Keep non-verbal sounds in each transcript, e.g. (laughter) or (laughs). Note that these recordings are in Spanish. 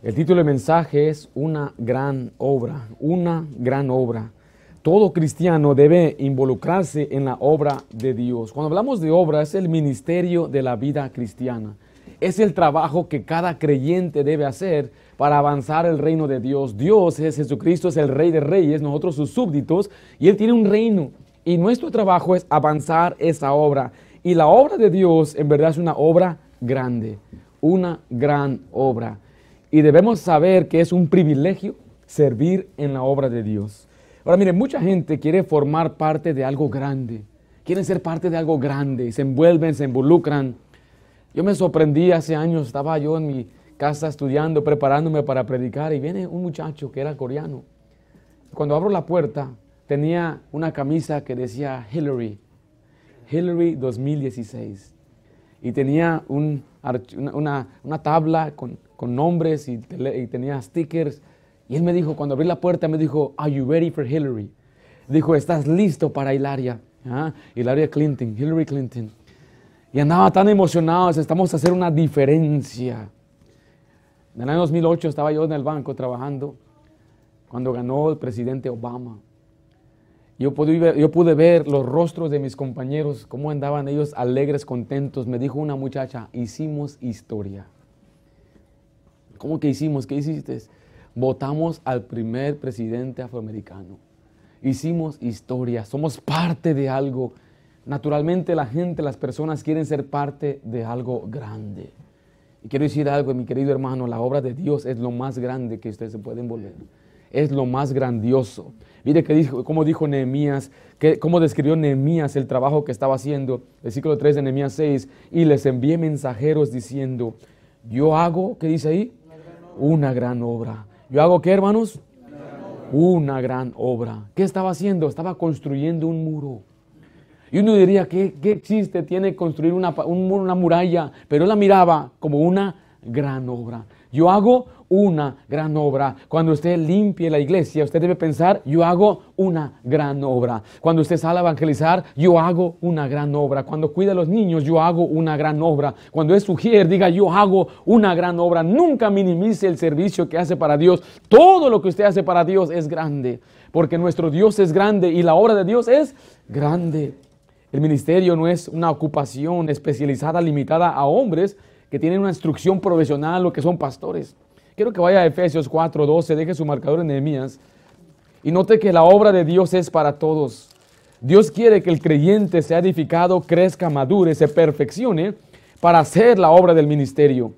El título del mensaje es Una gran obra, una gran obra. Todo cristiano debe involucrarse en la obra de Dios. Cuando hablamos de obra es el ministerio de la vida cristiana. Es el trabajo que cada creyente debe hacer para avanzar el reino de Dios. Dios es Jesucristo, es el rey de reyes, nosotros sus súbditos, y Él tiene un reino. Y nuestro trabajo es avanzar esa obra. Y la obra de Dios en verdad es una obra grande, una gran obra y debemos saber que es un privilegio servir en la obra de Dios. Ahora mire, mucha gente quiere formar parte de algo grande, quieren ser parte de algo grande, se envuelven, se involucran. Yo me sorprendí hace años, estaba yo en mi casa estudiando, preparándome para predicar y viene un muchacho que era coreano. Cuando abro la puerta tenía una camisa que decía Hillary, Hillary 2016 y tenía una, tabla con, nombres y, tenía stickers. Y él me dijo, cuando abrí la puerta, me dijo, ¿Are you ready for Hillary? Dijo, ¿estás listo para Hilaria? ¿Ah? Hilaria Clinton, Hillary Clinton. Y andaba tan emocionado, estamos a hacer una diferencia. En el año 2008 estaba yo en el banco trabajando cuando ganó el presidente Obama. Yo pude, yo pude ver los rostros de mis compañeros, cómo andaban ellos alegres, contentos. Me dijo una muchacha, hicimos historia. ¿Cómo que hicimos? ¿Qué hiciste? Votamos al primer presidente afroamericano. Hicimos historia, somos parte de algo. Naturalmente la gente, las personas quieren ser parte de algo grande. Y quiero decir algo, mi querido hermano, la obra de Dios es lo más grande que ustedes se pueden envolver. Es lo más grandioso. Mire que dijo, cómo dijo Nehemías, cómo describió Nehemías el trabajo que estaba haciendo. Versículo 3 de Nehemías 6. Y les envié mensajeros diciendo, yo hago, ¿qué dice ahí? Una gran obra. ¿Yo hago qué, hermanos? Una gran obra. ¿Qué estaba haciendo? Estaba construyendo un muro. Y uno diría, ¿qué, qué chiste tiene construir una, una muralla? Pero él la miraba como una gran obra. Yo hago una gran obra. Cuando usted limpie la iglesia, usted debe pensar, yo hago una gran obra. Cuando usted sale a evangelizar, yo hago una gran obra. Cuando cuida a los niños, yo hago una gran obra. Cuando es sugier, diga, yo hago una gran obra. Nunca minimice el servicio que hace para Dios. Todo lo que usted hace para Dios es grande, porque nuestro Dios es grande y la obra de Dios es grande. El ministerio no es una ocupación especializada, limitada a hombres que tienen una instrucción profesional o que son pastores. Quiero que vaya a Efesios 4:12, deje su marcador en Nehemías y note que la obra de Dios es para todos. Dios quiere que el creyente sea edificado, crezca, madure, se perfeccione para hacer la obra del ministerio.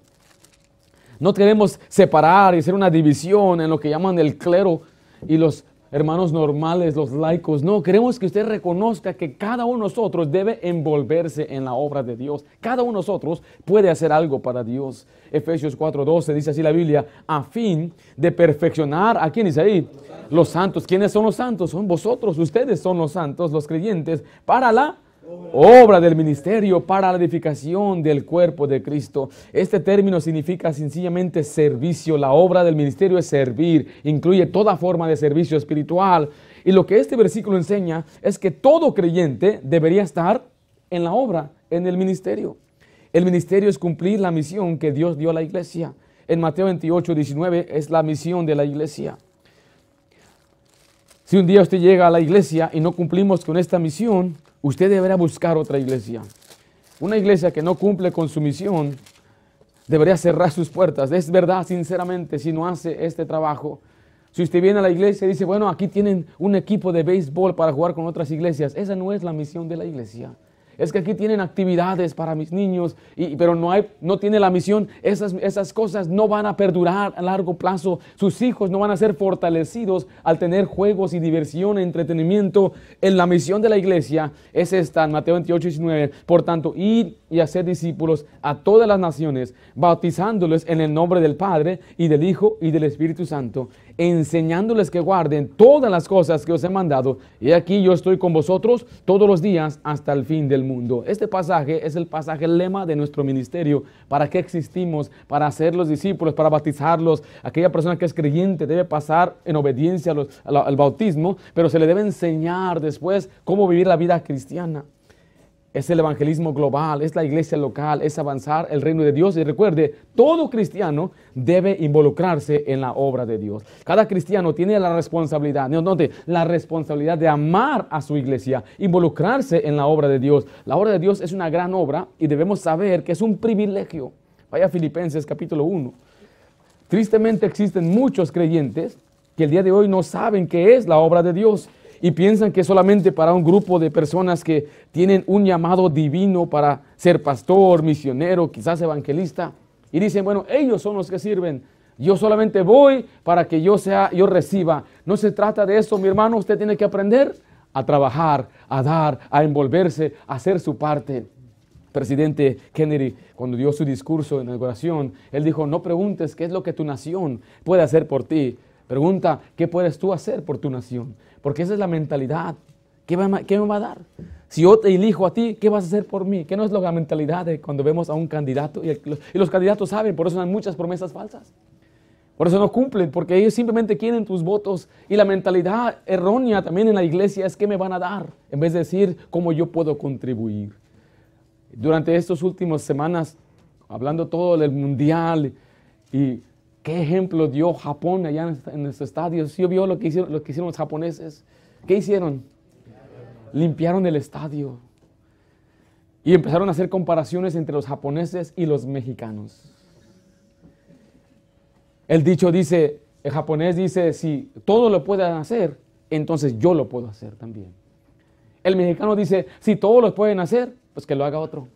No queremos separar y hacer una división en lo que llaman el clero y los hermanos normales, los laicos. No, queremos que usted reconozca que cada uno de nosotros debe envolverse en la obra de Dios. Cada uno de nosotros puede hacer algo para Dios. Efesios 4:12 dice así la Biblia, a fin de perfeccionar, ¿a quién dice ahí? Los santos. ¿Quiénes son los santos? Son vosotros, ustedes son los santos, los creyentes, para la obra del ministerio para la edificación del cuerpo de Cristo. Este término significa sencillamente servicio. La obra del ministerio es servir, incluye toda forma de servicio espiritual. Y lo que este versículo enseña es que todo creyente debería estar en la obra, en el ministerio. El ministerio es cumplir la misión que Dios dio a la iglesia. En Mateo 28, 19 es la misión de la iglesia. Si un día usted llega a la iglesia y no cumplimos con esta misión, usted deberá buscar otra iglesia. Una iglesia que no cumple con su misión debería cerrar sus puertas. Es verdad, sinceramente, si no hace este trabajo. Si usted viene a la iglesia y dice, bueno, aquí tienen un equipo de béisbol para jugar con otras iglesias, esa no es la misión de la iglesia es que aquí tienen actividades para mis niños, pero no, hay, tiene la misión, esas, cosas no van a perdurar a largo plazo, sus hijos no van a ser fortalecidos al tener juegos y diversión, entretenimiento. En la misión de la iglesia. Es esta, en Mateo 28, 19, por tanto, ir y hacer discípulos a todas las naciones, bautizándoles en el nombre del Padre y del Hijo y del Espíritu Santo enseñándoles que guarden todas las cosas que os he mandado. Y aquí yo estoy con vosotros todos los días hasta el fin del mundo. Este pasaje es el pasaje el lema de nuestro ministerio. ¿Para qué existimos? Para hacer los discípulos, para bautizarlos. Aquella persona que es creyente debe pasar en obediencia al bautismo, pero se le debe enseñar después cómo vivir la vida cristiana. Es el evangelismo global, es la iglesia local, es avanzar el reino de Dios. Y recuerde, todo cristiano debe involucrarse en la obra de Dios. Cada cristiano tiene la responsabilidad, note, la responsabilidad de amar a su iglesia, involucrarse en la obra de Dios. La obra de Dios es una gran obra y debemos saber que es un privilegio. Vaya Filipenses capítulo 1. Tristemente existen muchos creyentes que el día de hoy no saben qué es la obra de Dios y piensan que solamente para un grupo de personas que tienen un llamado divino para ser pastor, misionero, quizás evangelista, y dicen, bueno, ellos son los que sirven. Yo solamente voy para que yo sea, yo reciba. No se trata de eso, mi hermano, usted tiene que aprender a trabajar, a dar, a envolverse, a hacer su parte. Presidente Kennedy, cuando dio su discurso en inauguración, él dijo, no preguntes qué es lo que tu nación puede hacer por ti, pregunta qué puedes tú hacer por tu nación. Porque esa es la mentalidad. ¿Qué, me va a dar? Si yo te elijo a ti, ¿qué vas a hacer por mí? ¿Qué no es la mentalidad de cuando vemos a un candidato? Y, los candidatos saben, por eso dan muchas promesas falsas. Por eso no cumplen, porque ellos simplemente quieren tus votos. Y la mentalidad errónea también en la iglesia es qué me van a dar, en vez de decir cómo yo puedo contribuir. Durante estas últimas semanas, hablando todo del mundial y ¿Qué ejemplo dio Japón allá en los estadios? ¿Sí vio lo que, hicieron, lo que hicieron los japoneses? ¿Qué hicieron? Limpiaron el estadio. Y empezaron a hacer comparaciones entre los japoneses y los mexicanos. El dicho dice, el japonés dice, si todo lo pueden hacer, entonces yo lo puedo hacer también. El mexicano dice, si todos lo pueden hacer, pues que lo haga otro.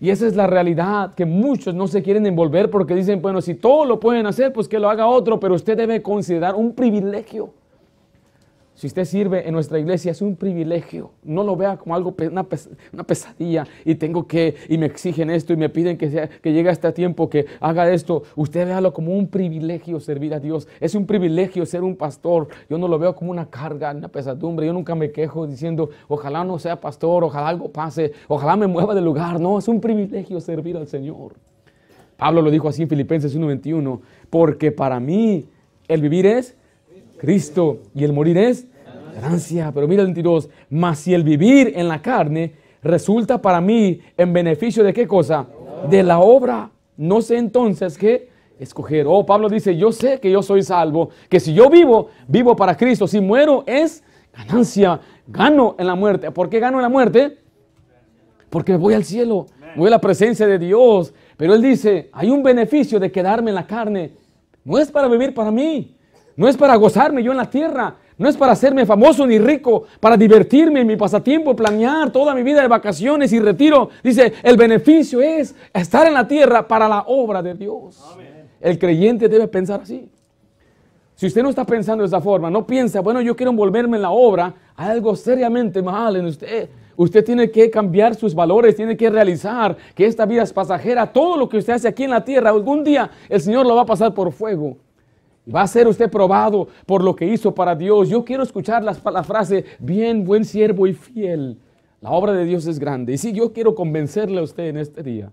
Y esa es la realidad, que muchos no se quieren envolver porque dicen, bueno, si todo lo pueden hacer, pues que lo haga otro, pero usted debe considerar un privilegio si usted sirve en nuestra iglesia es un privilegio. No lo vea como algo, una, pesadilla y tengo que, y me exigen esto y me piden que, sea, que llegue este tiempo que haga esto. Usted véalo como un privilegio servir a Dios. Es un privilegio ser un pastor. Yo no lo veo como una carga, una pesadumbre. Yo nunca me quejo diciendo, ojalá no sea pastor, ojalá algo pase, ojalá me mueva de lugar. No, es un privilegio servir al Señor. Pablo lo dijo así en Filipenses 1:21, porque para mí el vivir es Cristo y el morir es ganancia. Pero mira el 22, mas si el vivir en la carne resulta para mí en beneficio de qué cosa? De la obra. No sé entonces qué escoger. Oh, Pablo dice, yo sé que yo soy salvo, que si yo vivo, vivo para Cristo. Si muero es ganancia. Gano en la muerte. ¿Por qué gano en la muerte? Porque voy al cielo, voy a la presencia de Dios. Pero él dice, hay un beneficio de quedarme en la carne. No es para vivir para mí, no es para gozarme yo en la tierra, no es para hacerme famoso ni rico, para divertirme en mi pasatiempo, planear toda mi vida de vacaciones y retiro. Dice, el beneficio es estar en la tierra para la obra de Dios. El creyente debe pensar así. Si usted no está pensando de esa forma, no piensa, bueno, yo quiero envolverme en la obra, hay algo seriamente mal en usted. Usted tiene que cambiar sus valores, tiene que realizar que esta vida es pasajera. Todo lo que usted hace aquí en la tierra, algún día el Señor lo va a pasar por fuego. Va a ser usted probado por lo que hizo para Dios. Yo quiero escuchar la, frase, bien, buen siervo y fiel. La obra de Dios es grande. Y sí, yo quiero convencerle a usted en este día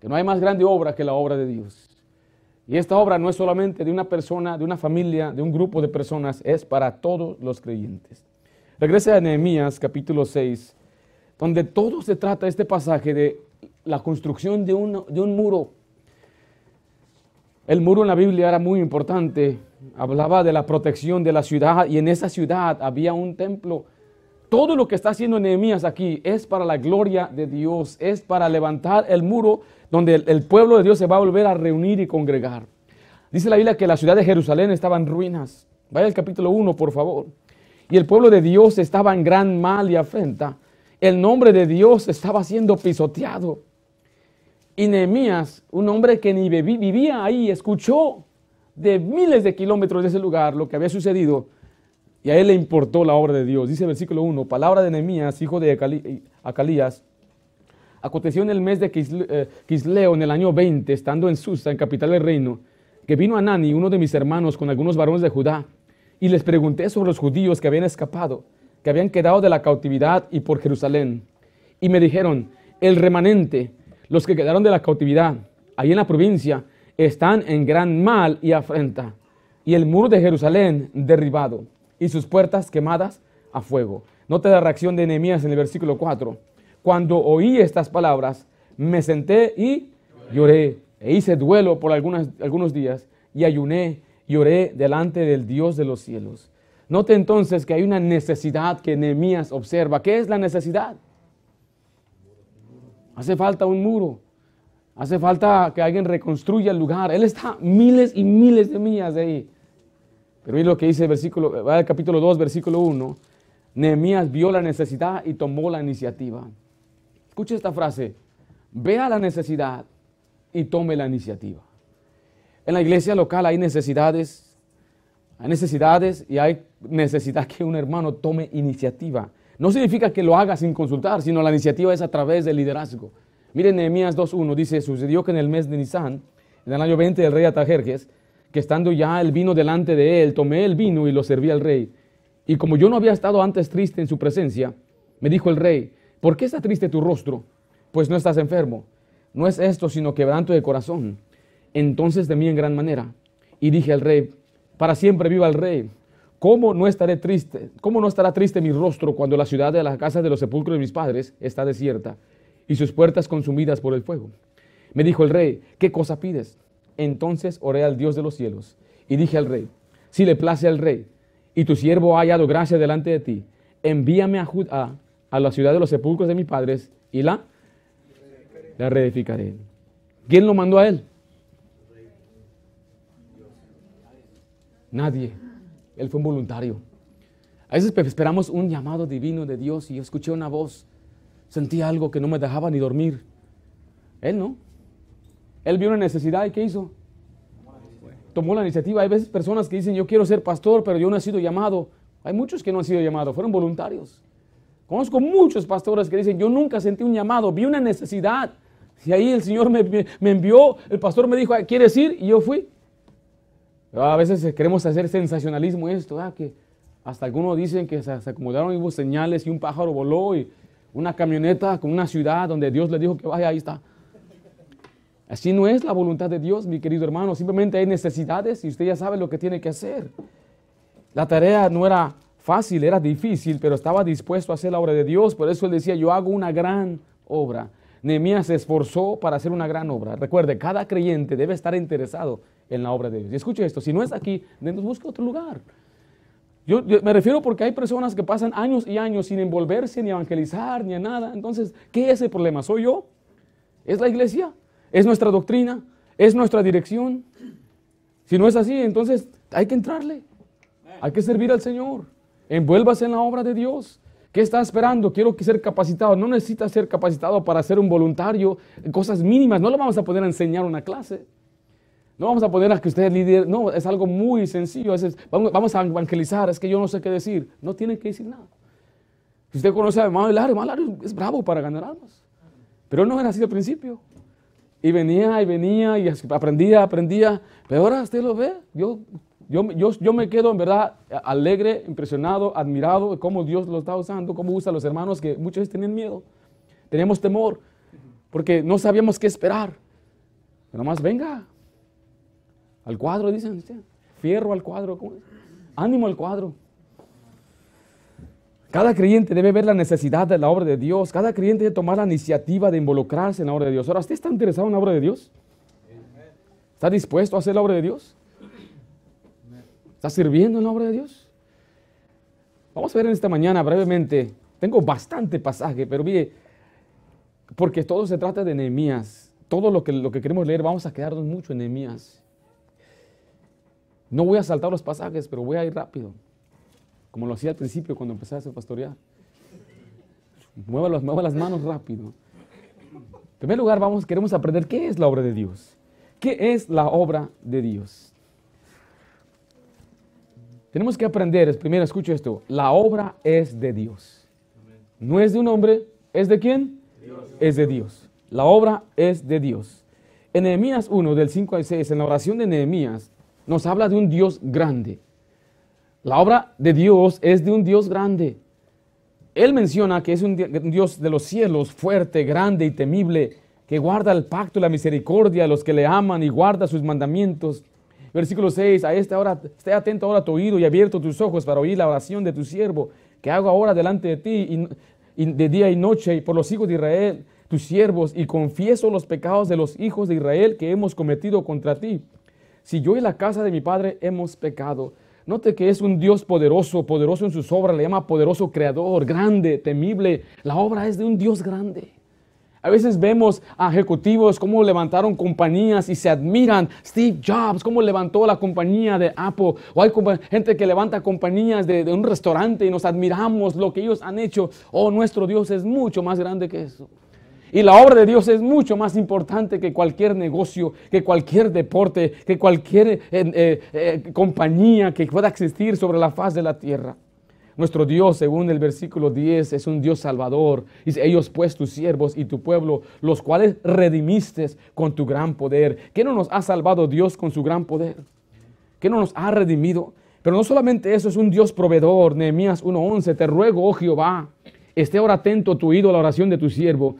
que no hay más grande obra que la obra de Dios. Y esta obra no es solamente de una persona, de una familia, de un grupo de personas, es para todos los creyentes. Regrese a Nehemías capítulo 6, donde todo se trata, este pasaje, de la construcción de un, de un muro el muro en la Biblia era muy importante, hablaba de la protección de la ciudad y en esa ciudad había un templo. Todo lo que está haciendo Nehemías aquí es para la gloria de Dios, es para levantar el muro donde el, pueblo de Dios se va a volver a reunir y congregar. Dice la Biblia que la ciudad de Jerusalén estaba en ruinas. Vaya al capítulo 1, por favor. Y el pueblo de Dios estaba en gran mal y afrenta. El nombre de Dios estaba siendo pisoteado. Y Nehemías, un hombre que ni vivía ahí, escuchó de miles de kilómetros de ese lugar lo que había sucedido y a él le importó la obra de Dios. Dice el versículo 1, palabra de Nehemías, hijo de Acalías. Aconteció en el mes de eh, Quisleo, en el año 20, estando en Susa, en capital del reino, que vino Anani, uno de mis hermanos, con algunos varones de Judá, y les pregunté sobre los judíos que habían escapado, que habían quedado de la cautividad y por Jerusalén. Y me dijeron, el remanente, los que quedaron de la cautividad, ahí en la provincia, están en gran mal y afrenta, y el muro de Jerusalén derribado, y sus puertas quemadas a fuego. Note la reacción de Nehemías en el versículo 4. Cuando oí estas palabras, me senté y lloré, e hice duelo por algunos días, y ayuné y oré delante del Dios de los cielos. Note entonces que hay una necesidad que Nehemías observa. ¿Qué es la necesidad? Hace falta un muro. Hace falta que alguien reconstruya el lugar. Él está miles y miles de millas de ahí. Pero mire lo que dice el versículo, el capítulo 2, versículo 1. Nehemías vio la necesidad y tomó la iniciativa. Escuche esta frase. Vea la necesidad y tome la iniciativa. En la iglesia local hay necesidades, hay necesidades y hay necesidad que un hermano tome iniciativa. No significa que lo haga sin consultar, sino la iniciativa es a través del liderazgo. Miren Nehemías 2.1 dice, sucedió que en el mes de Nisan, en el año 20 del rey Atajerjes, que estando ya el vino delante de él, tomé el vino y lo serví al rey. Y como yo no había estado antes triste en su presencia, me dijo el rey, ¿por qué está triste tu rostro? Pues no estás enfermo. No es esto, sino quebranto de corazón. Entonces temí en gran manera y dije al rey, para siempre viva el rey. ¿Cómo no estaré triste? ¿Cómo no estará triste mi rostro cuando la ciudad de la casa de los sepulcros de mis padres está desierta y sus puertas consumidas por el fuego? Me dijo el rey, ¿qué cosa pides? Entonces oré al Dios de los cielos y dije al rey, si le place al rey y tu siervo ha hallado gracia delante de ti, envíame a, a, a la ciudad de los sepulcros de mis padres y la, la reedificaré. ¿Quién lo mandó a él? Nadie. Él fue un voluntario. A veces esperamos un llamado divino de Dios y yo escuché una voz. Sentí algo que no me dejaba ni dormir. Él no. Él vio una necesidad y ¿qué hizo? Tomó la iniciativa. Hay veces personas que dicen, yo quiero ser pastor, pero yo no he sido llamado. Hay muchos que no han sido llamados, fueron voluntarios. Conozco muchos pastores que dicen, yo nunca sentí un llamado, vi una necesidad. Y ahí el Señor me, me envió, el pastor me dijo, ¿quieres ir? Y yo fui. A veces queremos hacer sensacionalismo esto, que hasta algunos dicen que se, acomodaron y hubo señales y un pájaro voló y una camioneta con una ciudad donde Dios le dijo que vaya, ahí está. Así no es la voluntad de Dios, mi querido hermano. Simplemente hay necesidades y usted ya sabe lo que tiene que hacer. La tarea no era fácil, era difícil, pero estaba dispuesto a hacer la obra de Dios. Por eso él decía, yo hago una gran obra. Nehemías se esforzó para hacer una gran obra. Recuerde, cada creyente debe estar interesado en la obra de Dios. Y escuche esto, si no es aquí, entonces busque otro lugar. Yo, me refiero porque hay personas que pasan años y años sin envolverse, ni evangelizar, ni a nada. Entonces, ¿qué es el problema? ¿Soy yo? ¿Es la iglesia? ¿Es nuestra doctrina? ¿Es nuestra dirección? Si no es así, entonces hay que entrarle. Hay que servir al Señor. Envuélvase en la obra de Dios. ¿Qué está esperando? Quiero ser capacitado. No necesita ser capacitado para ser un voluntario cosas mínimas. No le vamos a poder enseñar una clase. No vamos a poner a que usted es líder, no, es algo muy sencillo. vamos, a evangelizar, es que yo no sé qué decir. No tiene que decir nada. Si usted conoce a hermano Hilario, hermano Hilario es bravo para ganar almas. Pero no era así al principio. Y venía y venía y aprendía, aprendía. Pero ahora usted lo ve. Yo, yo, yo, yo me quedo en verdad alegre, impresionado, admirado de cómo Dios lo está usando, cómo usa a los hermanos que muchas veces tenían miedo. Teníamos temor porque no sabíamos qué esperar. Pero más venga, al cuadro, dicen. Fierro al cuadro. Ánimo al cuadro. Cada creyente debe ver la necesidad de la obra de Dios. Cada creyente debe tomar la iniciativa de involucrarse en la obra de Dios. Ahora, ¿usted está interesado en la obra de Dios? ¿Está dispuesto a hacer la obra de Dios? ¿Está sirviendo en la obra de Dios? Vamos a ver en esta mañana brevemente. Tengo bastante pasaje, pero mire, porque todo se trata de Nehemías. Todo lo que, lo que queremos leer, vamos a quedarnos mucho en Nehemías. No voy a saltar los pasajes, pero voy a ir rápido. Como lo hacía al principio cuando empecé a pastorear. Mueva, las manos rápido. En primer lugar, vamos, queremos aprender qué es la obra de Dios. ¿Qué es la obra de Dios? Tenemos que aprender, primero escucho esto, la obra es de Dios. No es de un hombre, ¿es de quién? Es de Dios. La obra es de Dios. En Nehemías 1, del 5 al 6, en la oración de Nehemías, nos habla de un Dios grande. La obra de Dios es de un Dios grande. Él menciona que es un Dios de los cielos, fuerte, grande y temible, que guarda el pacto y la misericordia a los que le aman y guarda sus mandamientos. Versículo 6, a esta hora, esté atento ahora a tu oído y abierto tus ojos para oír la oración de tu siervo, que hago ahora delante de ti y, de día y noche y por los hijos de Israel, tus siervos, y confieso los pecados de los hijos de Israel que hemos cometido contra ti. Si yo y la casa de mi padre hemos pecado, Note que es un Dios poderoso, poderoso en sus obras, le llama poderoso creador, grande, temible. La obra es de un Dios grande. A veces vemos a ejecutivos cómo levantaron compañías y se admiran. Steve Jobs, cómo levantó la compañía de Apple. O hay gente que levanta compañías de, un restaurante y nos admiramos lo que ellos han hecho. Oh, nuestro Dios es mucho más grande que eso. Y la obra de Dios es mucho más importante que cualquier negocio, que cualquier deporte, que cualquier eh, eh, eh, compañía que pueda existir sobre la faz de la tierra. Nuestro Dios, según el versículo 10, es un Dios salvador. Dice, ellos pues tus siervos y tu pueblo, los cuales redimiste con tu gran poder. ¿Qué no nos ha salvado Dios con su gran poder? ¿Qué no nos ha redimido? Pero no solamente eso, es un Dios proveedor. Nehemías 1.11, te ruego, oh Jehová, esté ahora atento tu oído a la oración de tu siervo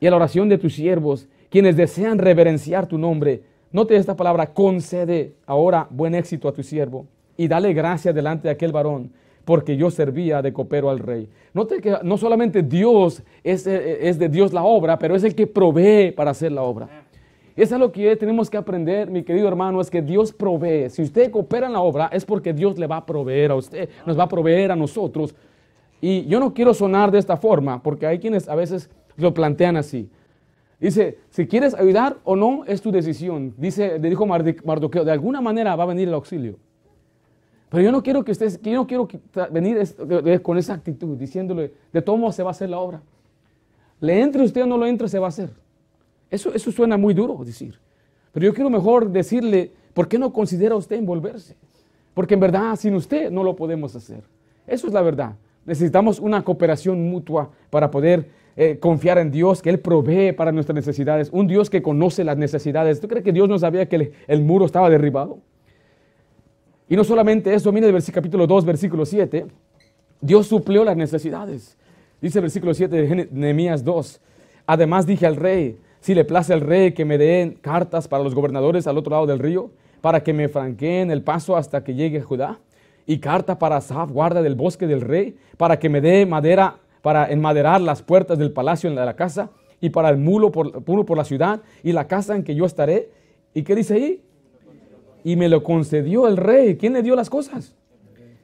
y a la oración de tus siervos, quienes desean reverenciar tu nombre. Note esta palabra, concede ahora buen éxito a tu siervo y dale gracia delante de aquel varón, porque yo servía de copero al rey. Note que no solamente Dios es, es de Dios la obra, pero es el que provee para hacer la obra. Eso es lo que tenemos que aprender, mi querido hermano, es que Dios provee. Si usted coopera en la obra, es porque Dios le va a proveer a usted, nos va a proveer a nosotros. Y yo no quiero sonar de esta forma, porque hay quienes a veces lo plantean así. Dice, si quieres ayudar o no, es tu decisión. Dice, le dijo Mardoqueo, de alguna manera va a venir el auxilio. Pero yo no quiero que estés, yo no quiero venir con esa actitud, diciéndole, de todo modo se va a hacer la obra. Le entre usted o no lo entre, se va a hacer. Eso, eso suena muy duro decir. Pero yo quiero mejor decirle, ¿por qué no considera usted envolverse? Porque en verdad, sin usted no lo podemos hacer. Eso es la verdad. Necesitamos una cooperación mutua para poder eh, confiar en Dios, que Él provee para nuestras necesidades, un Dios que conoce las necesidades. ¿Tú crees que Dios no sabía que el, muro estaba derribado? Y no solamente eso, mire el capítulo 2, versículo 7, Dios suplió las necesidades. Dice el versículo 7 de Nehemías 2, además dije al rey, si le place al rey que me den cartas para los gobernadores al otro lado del río, para que me franqueen el paso hasta que llegue a Judá, y carta para Asaf, guarda del bosque del rey, para que me dé madera para enmaderar las puertas del palacio de la casa y para el mulo por, por la ciudad y la casa en que yo estaré. ¿Y qué dice ahí? Y me lo concedió el rey. ¿Quién le dio las cosas?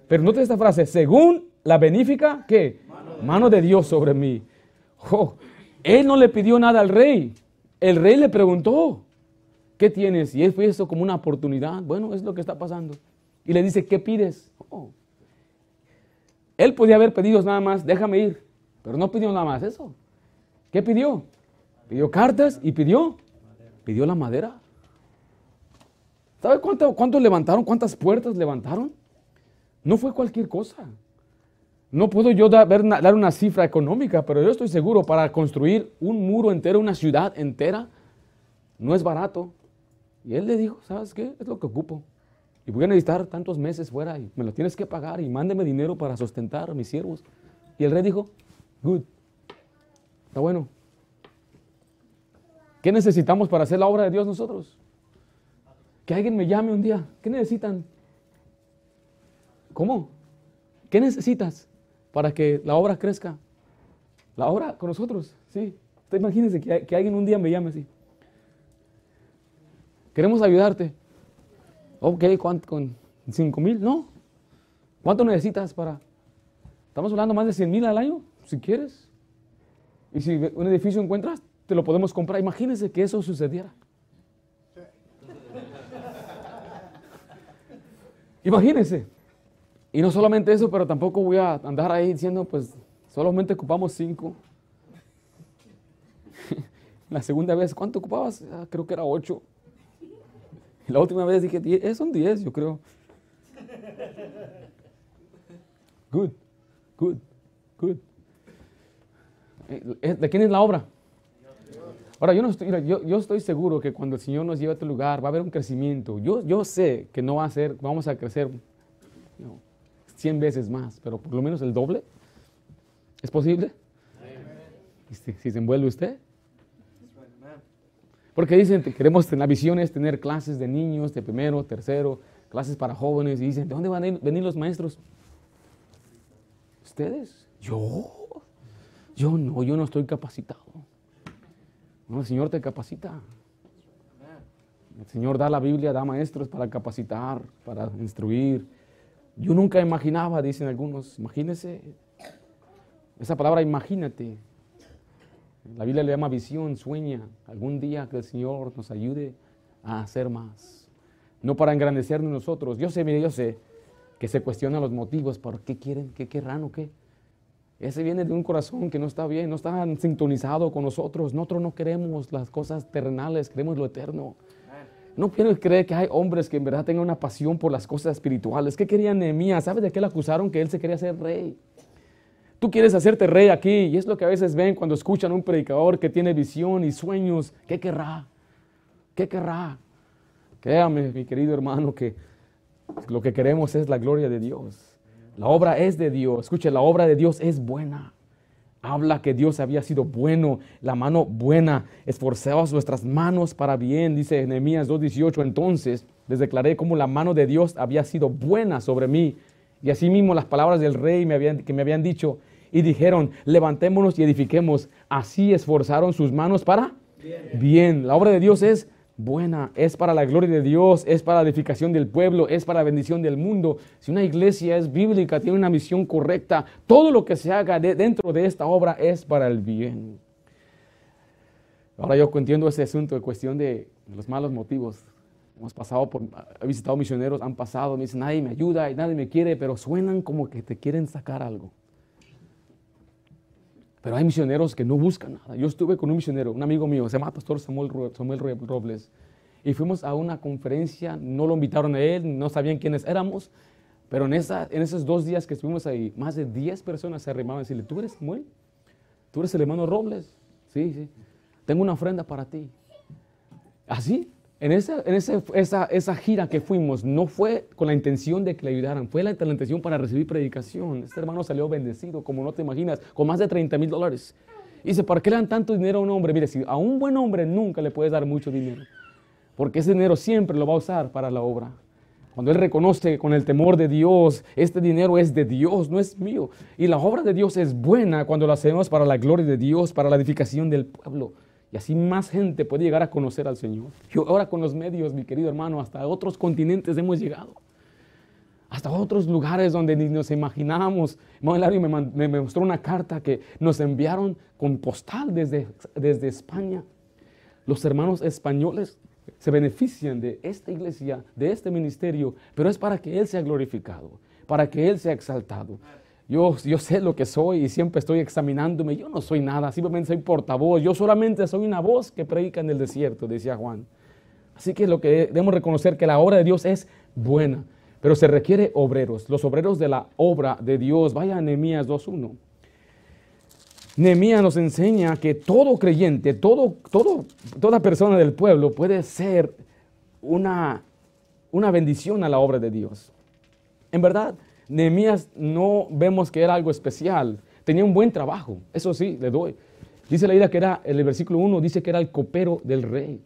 Pero note esta frase, según la benéfica, ¿qué? Mano de Dios sobre mí. Oh, él no le pidió nada al rey. El rey le preguntó, ¿qué tienes? Y él fue eso como una oportunidad. Bueno, es lo que está pasando. Y le dice, ¿qué pides? Oh. Él podía haber pedido nada más, déjame ir. Pero no pidió nada más eso. ¿Qué pidió? Pidió cartas y pidió, pidió la madera. ¿Sabe cuánto, cuánto levantaron? ¿Cuántas puertas levantaron? No fue cualquier cosa. No puedo yo dar, una cifra económica, pero yo estoy seguro para construir un muro entero, una ciudad entera, no es barato. Y él le dijo, ¿sabes qué? Es lo que ocupo. Y voy a necesitar tantos meses fuera y me lo tienes que pagar y mándeme dinero para sustentar a mis siervos. Y el rey dijo, Good. Está bueno. ¿Qué necesitamos para hacer la obra de Dios nosotros? Que alguien me llame un día. ¿Qué necesitan? ¿Cómo? ¿Qué necesitas para que la obra crezca? La obra con nosotros, sí. Usted imagínese que, que alguien un día me llame así. Queremos ayudarte. Ok, ¿cuánto? ¿Con 5 mil? No. ¿Cuánto necesitas para? Estamos hablando más de 100 mil al año si quieres. Y si un edificio encuentras, te lo podemos comprar. Imagínense que eso sucediera. (laughs) Imagínense. Y no solamente eso, pero tampoco voy a andar ahí diciendo, pues solamente ocupamos cinco. (laughs) La segunda vez, ¿cuánto ocupabas? Ah, creo que era ocho. La última vez dije, diez, eh, son diez, yo creo. Good, good, good. Eh, ¿De quién es la obra? Ahora, yo, no estoy, yo, yo, estoy seguro que cuando el Señor nos lleve a este lugar va a haber un crecimiento. Yo, yo sé que no va a ser, vamos a crecer 100 veces más, pero por lo menos el doble. ¿Es posible? Si, se envuelve usted. Porque dicen, queremos tener visiones, tener clases de niños, de primero, tercero, clases para jóvenes. Y dicen, ¿de dónde van a venir los maestros? ¿Ustedes? ¿Yo? Yo no, yo no estoy capacitado. No, el Señor te capacita. El Señor da la Biblia, da maestros para capacitar, para instruir. Yo nunca imaginaba, dicen algunos, imagínese, esa palabra imagínate. La Biblia le llama visión, sueña. Algún día que el Señor nos ayude a hacer más. No para engrandecernos nosotros. Yo sé, mire, yo sé que se cuestionan los motivos, ¿por qué quieren? ¿Qué querrán o qué? Ese viene de un corazón que no está bien, no está sintonizado con nosotros. Nosotros no queremos las cosas terrenales, queremos lo eterno. No quiero creer que hay hombres que en verdad tengan una pasión por las cosas espirituales. ¿Qué quería Nehemías? ¿Sabes de qué le acusaron? Que él se quería ser rey. Tú quieres hacerte rey aquí y es lo que a veces ven cuando escuchan a un predicador que tiene visión y sueños. ¿Qué querrá? ¿Qué querrá? Créame, mi querido hermano, que lo que queremos es la gloria de Dios. La obra es de Dios. Escuche, la obra de Dios es buena. Habla que Dios había sido bueno, la mano buena. Esforzaos nuestras manos para bien, dice Nehemías 2.18. Entonces les declaré como la mano de Dios había sido buena sobre mí. Y asimismo las palabras del rey me habían, que me habían dicho y dijeron, levantémonos y edifiquemos. Así esforzaron sus manos para bien. bien. La obra de Dios es buena, es para la gloria de Dios, es para la edificación del pueblo, es para la bendición del mundo. Si una iglesia es bíblica, tiene una misión correcta, todo lo que se haga dentro de esta obra es para el bien. Ahora yo entiendo ese asunto de cuestión de los malos motivos. Hemos pasado por, he visitado misioneros, han pasado, me dicen, nadie me ayuda y nadie me quiere, pero suenan como que te quieren sacar algo. Pero hay misioneros que no buscan nada. Yo estuve con un misionero, un amigo mío, se llama Pastor Samuel, Samuel Robles, y fuimos a una conferencia, no lo invitaron a él, no sabían quiénes éramos, pero en, esa, en esos dos días que estuvimos ahí, más de 10 personas se arrimaban a decirle, ¿tú eres Samuel? ¿Tú eres el hermano Robles? Sí, sí. Tengo una ofrenda para ti. Así, en, esa, en esa, esa, gira que fuimos, no fue con la intención de que le ayudaran, fue la, intención para recibir predicación. Este hermano salió bendecido, como no te imaginas, con más de 30 mil dólares. Dice, ¿para qué le dan tanto dinero a un hombre? Mire, si a un buen hombre nunca le puedes dar mucho dinero, porque ese dinero siempre lo va a usar para la obra. Cuando él reconoce con el temor de Dios, este dinero es de Dios, no es mío. Y la obra de Dios es buena cuando la hacemos para la gloria de Dios, para la edificación del pueblo. Y así más gente puede llegar a conocer al Señor. Yo ahora con los medios, mi querido hermano, hasta otros continentes hemos llegado. Hasta otros lugares donde ni nos imaginábamos. Me, me, mostró una carta que nos enviaron con postal desde, desde España. Los hermanos españoles se benefician de esta iglesia, de este ministerio, pero es para que Él sea glorificado, para que Él sea exaltado. Yo, sé lo que soy y siempre estoy examinándome. Yo no soy nada, simplemente soy portavoz. Yo solamente soy una voz que predica en el desierto, decía Juan. Así que lo que debemos reconocer que la obra de Dios es buena, pero se requiere obreros, los obreros de la obra de Dios. Vaya a Nehemías 2.1. Nehemías nos enseña que todo creyente, todo, todo, toda persona del pueblo puede ser una, una bendición a la obra de Dios. En verdad, Nehemías no vemos que era algo especial. Tenía un buen trabajo, eso sí, le doy. Dice la idea que era, el versículo 1 dice que era el copero del rey.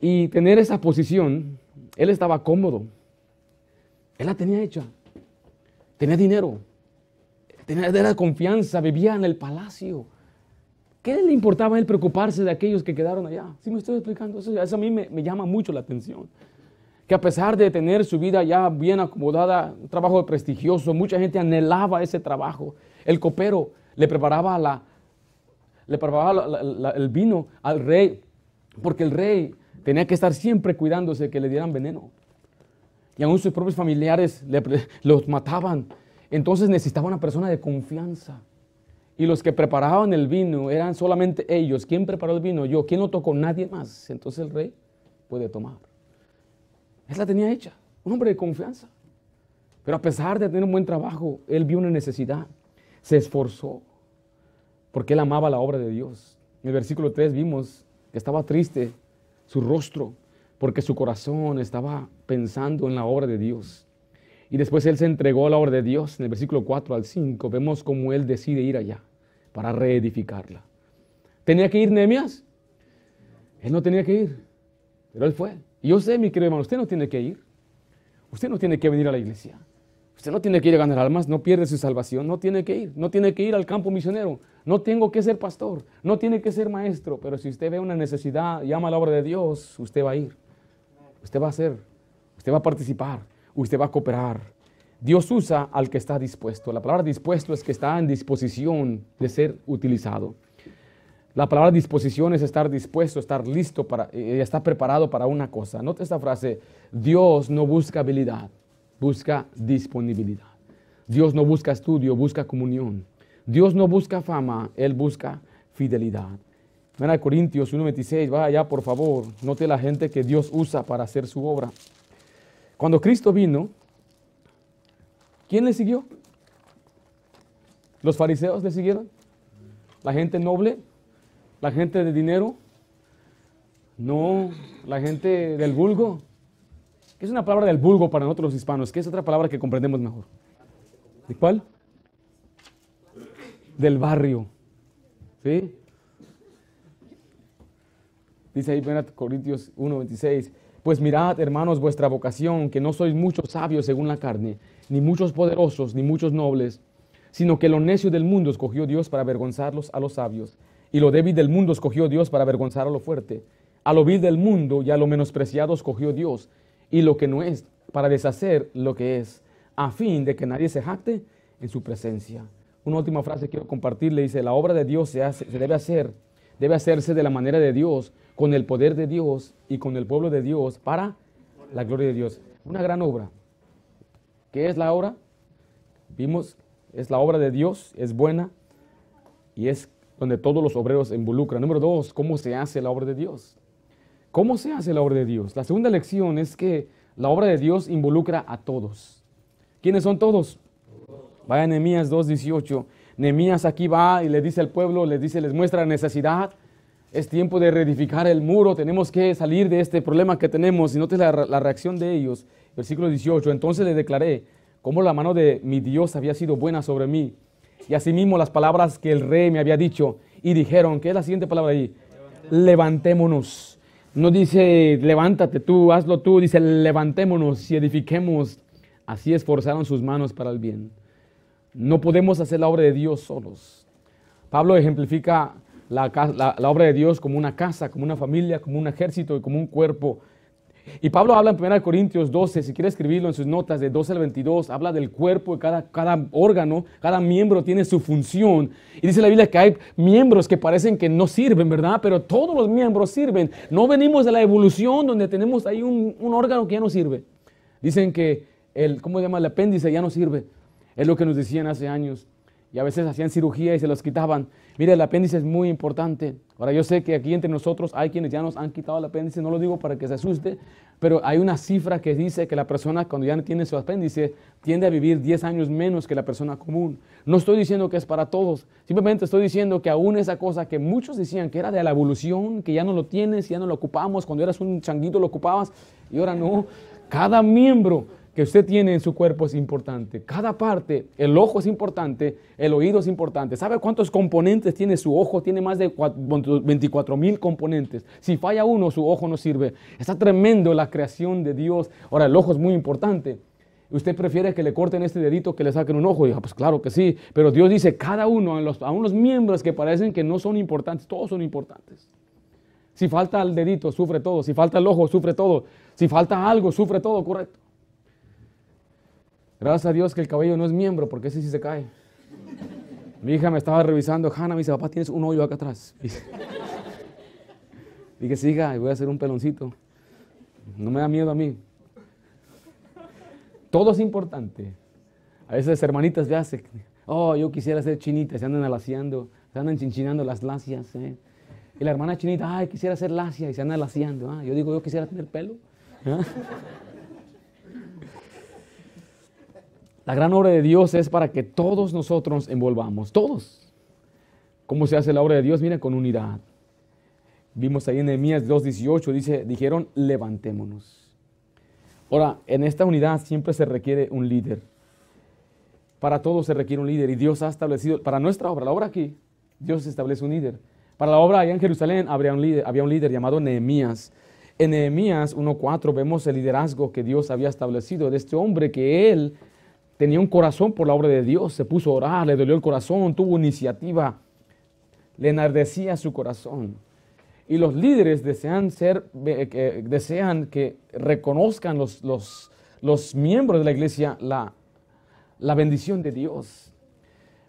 Y tener esa posición, él estaba cómodo. Él la tenía hecha. Tenía dinero. Tenía confianza, vivía en el palacio. ¿Qué le importaba a él preocuparse de aquellos que quedaron allá? ¿Sí me estoy explicando? Eso, a mí me llama mucho la atención que a pesar de tener su vida ya bien acomodada, un trabajo prestigioso, mucha gente anhelaba ese trabajo. El copero le preparaba, la, le preparaba el vino al rey, porque el rey tenía que estar siempre cuidándose que le dieran veneno. Y aún sus propios familiares los mataban. Entonces necesitaba una persona de confianza. Y los que preparaban el vino eran solamente ellos. ¿Quién preparó el vino? Yo. ¿Quién lo tocó? Nadie más. Entonces el rey puede tomar. Él la tenía hecha, un hombre de confianza. Pero a pesar de tener un buen trabajo, él vio una necesidad, se esforzó, porque él amaba la obra de Dios. En el versículo 3 vimos que estaba triste su rostro, porque su corazón estaba pensando en la obra de Dios. Y después él se entregó a la obra de Dios. En el versículo 4 al 5 vemos cómo él decide ir allá para reedificarla. ¿Tenía que ir Nehemías? Él no tenía que ir, pero él fue. Yo sé, mi querido hermano, usted no tiene que ir. Usted no tiene que venir a la iglesia. Usted no tiene que ir a ganar almas, no pierde su salvación, no tiene que ir, no tiene que ir al campo misionero, no tengo que ser pastor, no tiene que ser maestro, pero si usted ve una necesidad, llama a la obra de Dios, usted va a ir, usted va a hacer, usted va a participar, usted va a cooperar. Dios usa al que está dispuesto. La palabra dispuesto es que está en disposición de ser utilizado. La palabra disposición es estar dispuesto, estar listo para, eh, estar preparado para una cosa. Note esta frase, Dios no busca habilidad, busca disponibilidad. Dios no busca estudio, busca comunión. Dios no busca fama, Él busca fidelidad. Ven a Corintios 1.26, vaya allá por favor, note la gente que Dios usa para hacer su obra. Cuando Cristo vino, ¿quién le siguió? ¿Los fariseos le siguieron? ¿La gente noble? ¿La gente de dinero? No, la gente del vulgo. ¿Qué es una palabra del vulgo para nosotros los hispanos? ¿Qué es otra palabra que comprendemos mejor? ¿De cuál? Del barrio. ¿Sí? Dice ahí en Corintios 1:26, pues mirad, hermanos, vuestra vocación, que no sois muchos sabios según la carne, ni muchos poderosos, ni muchos nobles, sino que lo necio del mundo escogió Dios para avergonzarlos a los sabios, y lo débil del mundo escogió Dios para avergonzar a lo fuerte. A lo vil del mundo y a lo menospreciado escogió Dios, y lo que no es, para deshacer lo que es, a fin de que nadie se jacte en su presencia. Una última frase que quiero compartirle dice, la obra de Dios se, se debe hacer, debe hacerse de la manera de Dios, con el poder de Dios y con el pueblo de Dios para la gloria de Dios. Una gran obra. ¿Qué es la obra? Vimos, es la obra de Dios, es buena y es donde todos los obreros se involucran. Número dos, ¿cómo se hace la obra de Dios? ¿Cómo se hace la obra de Dios? La segunda lección es que la obra de Dios involucra a todos. ¿Quiénes son todos? Vaya Nehemías 2.18. Nehemías aquí va y le dice al pueblo, les dice, les muestra la necesidad. Es tiempo de reedificar el muro, tenemos que salir de este problema que tenemos. Y note la, la reacción de ellos. Versículo 18. Entonces le declaré cómo la mano de mi Dios había sido buena sobre mí. Y asimismo las palabras que el rey me había dicho. Y dijeron, ¿qué es la siguiente palabra ahí? Levantémonos no dice, levántate tú, hazlo tú, dice, levantémonos y edifiquemos. Así esforzaron sus manos para el bien. No podemos hacer la obra de Dios solos. Pablo ejemplifica la, la obra de Dios como una casa, como una familia, como un ejército y como un cuerpo y Pablo habla en 1 Corintios 12, si quiere escribirlo en sus notas de 12 al 22, habla del cuerpo, cada, cada órgano, cada miembro tiene su función. Y dice la Biblia que hay miembros que parecen que no sirven, ¿verdad? Pero todos los miembros sirven. No venimos de la evolución donde tenemos ahí un, un órgano que ya no sirve. Dicen que el, ¿cómo se llama? El apéndice ya no sirve. Es lo que nos decían hace años y a veces hacían cirugía y se los quitaban. Mire, el apéndice es muy importante. Ahora yo sé que aquí entre nosotros hay quienes ya nos han quitado el apéndice, no lo digo para que se asuste, pero hay una cifra que dice que la persona cuando ya no tiene su apéndice tiende a vivir 10 años menos que la persona común. No estoy diciendo que es para todos, simplemente estoy diciendo que aún esa cosa que muchos decían que era de la evolución, que ya no lo tienes, ya no lo ocupamos, cuando eras un changuito lo ocupabas y ahora no. Cada miembro que usted tiene en su cuerpo es importante. Cada parte, el ojo es importante, el oído es importante. ¿Sabe cuántos componentes tiene su ojo? Tiene más de 24 mil componentes. Si falla uno, su ojo no sirve. Está tremendo la creación de Dios. Ahora, el ojo es muy importante. ¿Usted prefiere que le corten este dedito que le saquen un ojo? Y, pues claro que sí, pero Dios dice, cada uno, a unos miembros que parecen que no son importantes, todos son importantes. Si falta el dedito, sufre todo. Si falta el ojo, sufre todo. Si falta algo, sufre todo, correcto. Gracias a Dios que el cabello no es miembro, porque ese sí se cae. Mi hija me estaba revisando, Hanna me dice, papá, tienes un hoyo acá atrás. (laughs) Dije, siga, voy a hacer un peloncito. No me da miedo a mí. Todo es importante. A veces hermanitas ya se, oh, yo quisiera ser chinita, se andan alaciando, se andan chinchinando las lacias. ¿eh? Y la hermana chinita, ay, quisiera ser lacia y se anda alaciando. ¿ah? Yo digo, yo quisiera tener pelo. ¿ah? La gran obra de Dios es para que todos nosotros envolvamos, todos. ¿Cómo se hace la obra de Dios? Mira, con unidad. Vimos ahí en Nehemías 2.18, dice, dijeron, levantémonos. Ahora, en esta unidad siempre se requiere un líder. Para todos se requiere un líder y Dios ha establecido, para nuestra obra, la obra aquí, Dios establece un líder. Para la obra allá en Jerusalén había un líder, había un líder llamado Nehemías. En Nehemías 1.4 vemos el liderazgo que Dios había establecido de este hombre que él tenía un corazón por la obra de Dios, se puso a orar, le dolió el corazón, tuvo iniciativa, le enardecía su corazón. Y los líderes desean, ser, que, desean que reconozcan los, los, los miembros de la iglesia la, la bendición de Dios.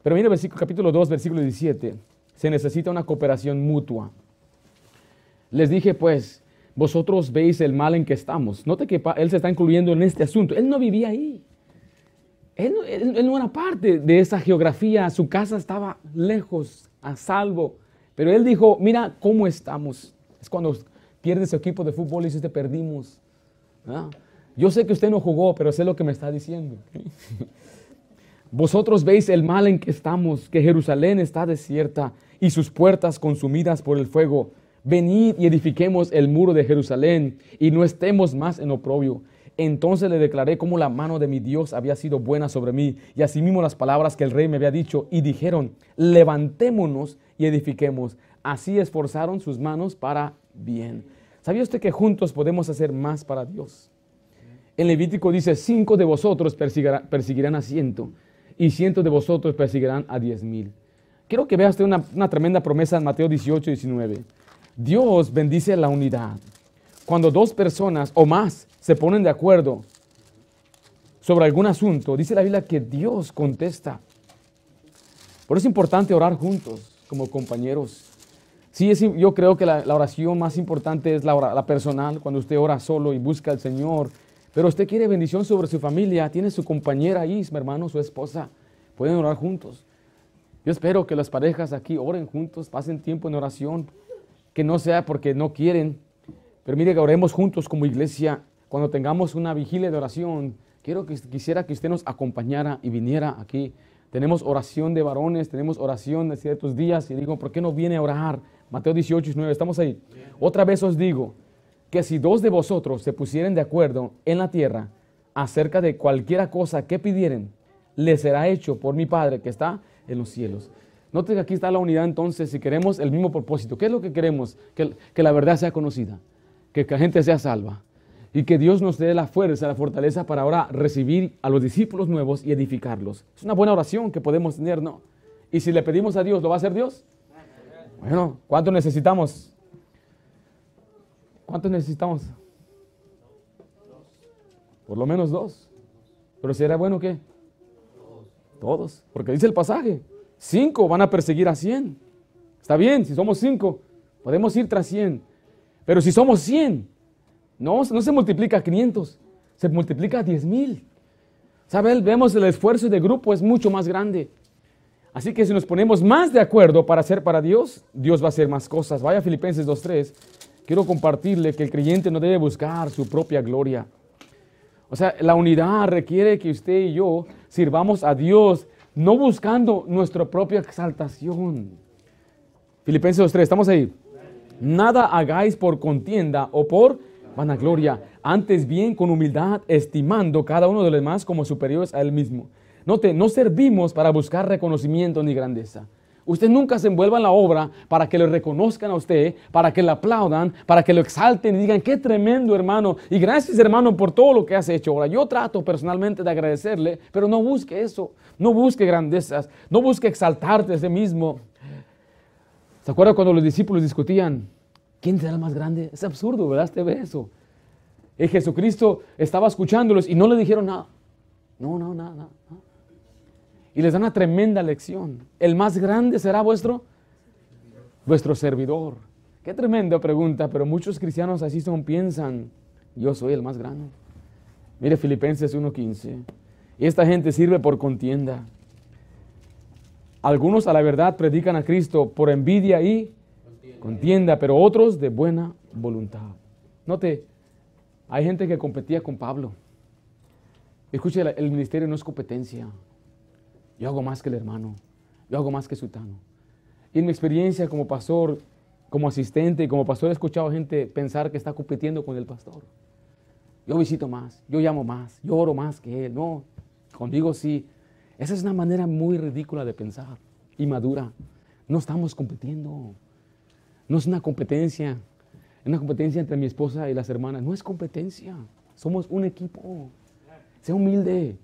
Pero mire versículo, capítulo 2, versículo 17. Se necesita una cooperación mutua. Les dije pues, vosotros veis el mal en que estamos. Note que él se está incluyendo en este asunto. Él no vivía ahí. Él, él, no era parte de esa geografía. Su casa estaba lejos, a salvo. Pero él dijo, mira cómo estamos. Es cuando pierde su equipo de fútbol y dice, te perdimos. Yo sé que usted no jugó, pero sé lo que me está diciendo. (laughs) Vosotros veis el mal en que estamos, que Jerusalén está desierta y sus puertas consumidas por el fuego. Venid y edifiquemos el muro de Jerusalén y no estemos más en oprobio. Entonces le declaré cómo la mano de mi Dios había sido buena sobre mí y asimismo las palabras que el rey me había dicho y dijeron, levantémonos y edifiquemos. Así esforzaron sus manos para bien. ¿Sabía usted que juntos podemos hacer más para Dios? En Levítico dice, cinco de vosotros perseguirán a ciento y cientos de vosotros perseguirán a diez mil. Quiero que vea usted una, una tremenda promesa en Mateo 18, 19. Dios bendice la unidad. Cuando dos personas o más se ponen de acuerdo sobre algún asunto, dice la Biblia que Dios contesta. Por eso es importante orar juntos como compañeros. Sí, yo creo que la, oración más importante es la, personal, cuando usted ora solo y busca al Señor pero usted quiere bendición sobre su familia, tiene su compañera ahí, mi hermano, su esposa. Pueden orar juntos. Yo espero que las parejas aquí oren juntos, pasen tiempo en oración, que no sea porque no quieren, pero mire que oremos juntos como iglesia. Cuando tengamos una vigilia de oración, quiero que quisiera que usted nos acompañara y viniera aquí. Tenemos oración de varones, tenemos oración de ciertos días y digo, ¿por qué no viene a orar? Mateo 18, 19, estamos ahí. Otra vez os digo, que si dos de vosotros se pusieren de acuerdo en la tierra acerca de cualquiera cosa que pidieren, le será hecho por mi Padre que está en los cielos. Note que aquí está la unidad entonces, si queremos el mismo propósito. ¿Qué es lo que queremos? Que, que la verdad sea conocida, que la gente sea salva y que Dios nos dé la fuerza, la fortaleza para ahora recibir a los discípulos nuevos y edificarlos. Es una buena oración que podemos tener, ¿no? Y si le pedimos a Dios, ¿lo va a hacer Dios? Bueno, ¿cuánto necesitamos? ¿Cuántos necesitamos? Por lo menos dos. Pero si era bueno, ¿qué? Todos. Porque dice el pasaje, cinco van a perseguir a cien. Está bien, si somos cinco, podemos ir tras cien. Pero si somos cien, no, no se multiplica a 500, se multiplica a diez mil. ¿Sabe? Vemos el esfuerzo de grupo es mucho más grande. Así que si nos ponemos más de acuerdo para hacer para Dios, Dios va a hacer más cosas. Vaya Filipenses 2.3 quiero compartirle que el creyente no debe buscar su propia gloria. O sea, la unidad requiere que usted y yo sirvamos a Dios no buscando nuestra propia exaltación. Filipenses 2.3, estamos ahí. Nada hagáis por contienda o por vanagloria, antes bien con humildad, estimando cada uno de los demás como superiores a él mismo. Note, no servimos para buscar reconocimiento ni grandeza. Usted nunca se envuelva en la obra para que le reconozcan a usted, para que le aplaudan, para que lo exalten y digan, qué tremendo hermano. Y gracias hermano por todo lo que has hecho. Ahora, yo trato personalmente de agradecerle, pero no busque eso. No busque grandezas. No busque exaltarte a sí mismo. ¿Se acuerda cuando los discípulos discutían? ¿Quién será el más grande? Es absurdo, ¿verdad? Usted ve eso. Y Jesucristo estaba escuchándolos y no le dijeron nada. No, no, nada, nada y les da una tremenda lección. El más grande será vuestro, vuestro servidor. Qué tremenda pregunta, pero muchos cristianos así son, piensan, yo soy el más grande. Mire Filipenses 1.15. Y esta gente sirve por contienda. Algunos a la verdad predican a Cristo por envidia y contienda, pero otros de buena voluntad. Note, hay gente que competía con Pablo. Escuche, el ministerio no es competencia. Yo hago más que el hermano. Yo hago más que Sutano. Y en mi experiencia como pastor, como asistente y como pastor he escuchado gente pensar que está compitiendo con el pastor. Yo visito más, yo llamo más, yo oro más que él. No, conmigo sí. Esa es una manera muy ridícula de pensar y madura. No estamos compitiendo. No es una competencia. Es una competencia entre mi esposa y las hermanas. No es competencia. Somos un equipo. Sea humilde.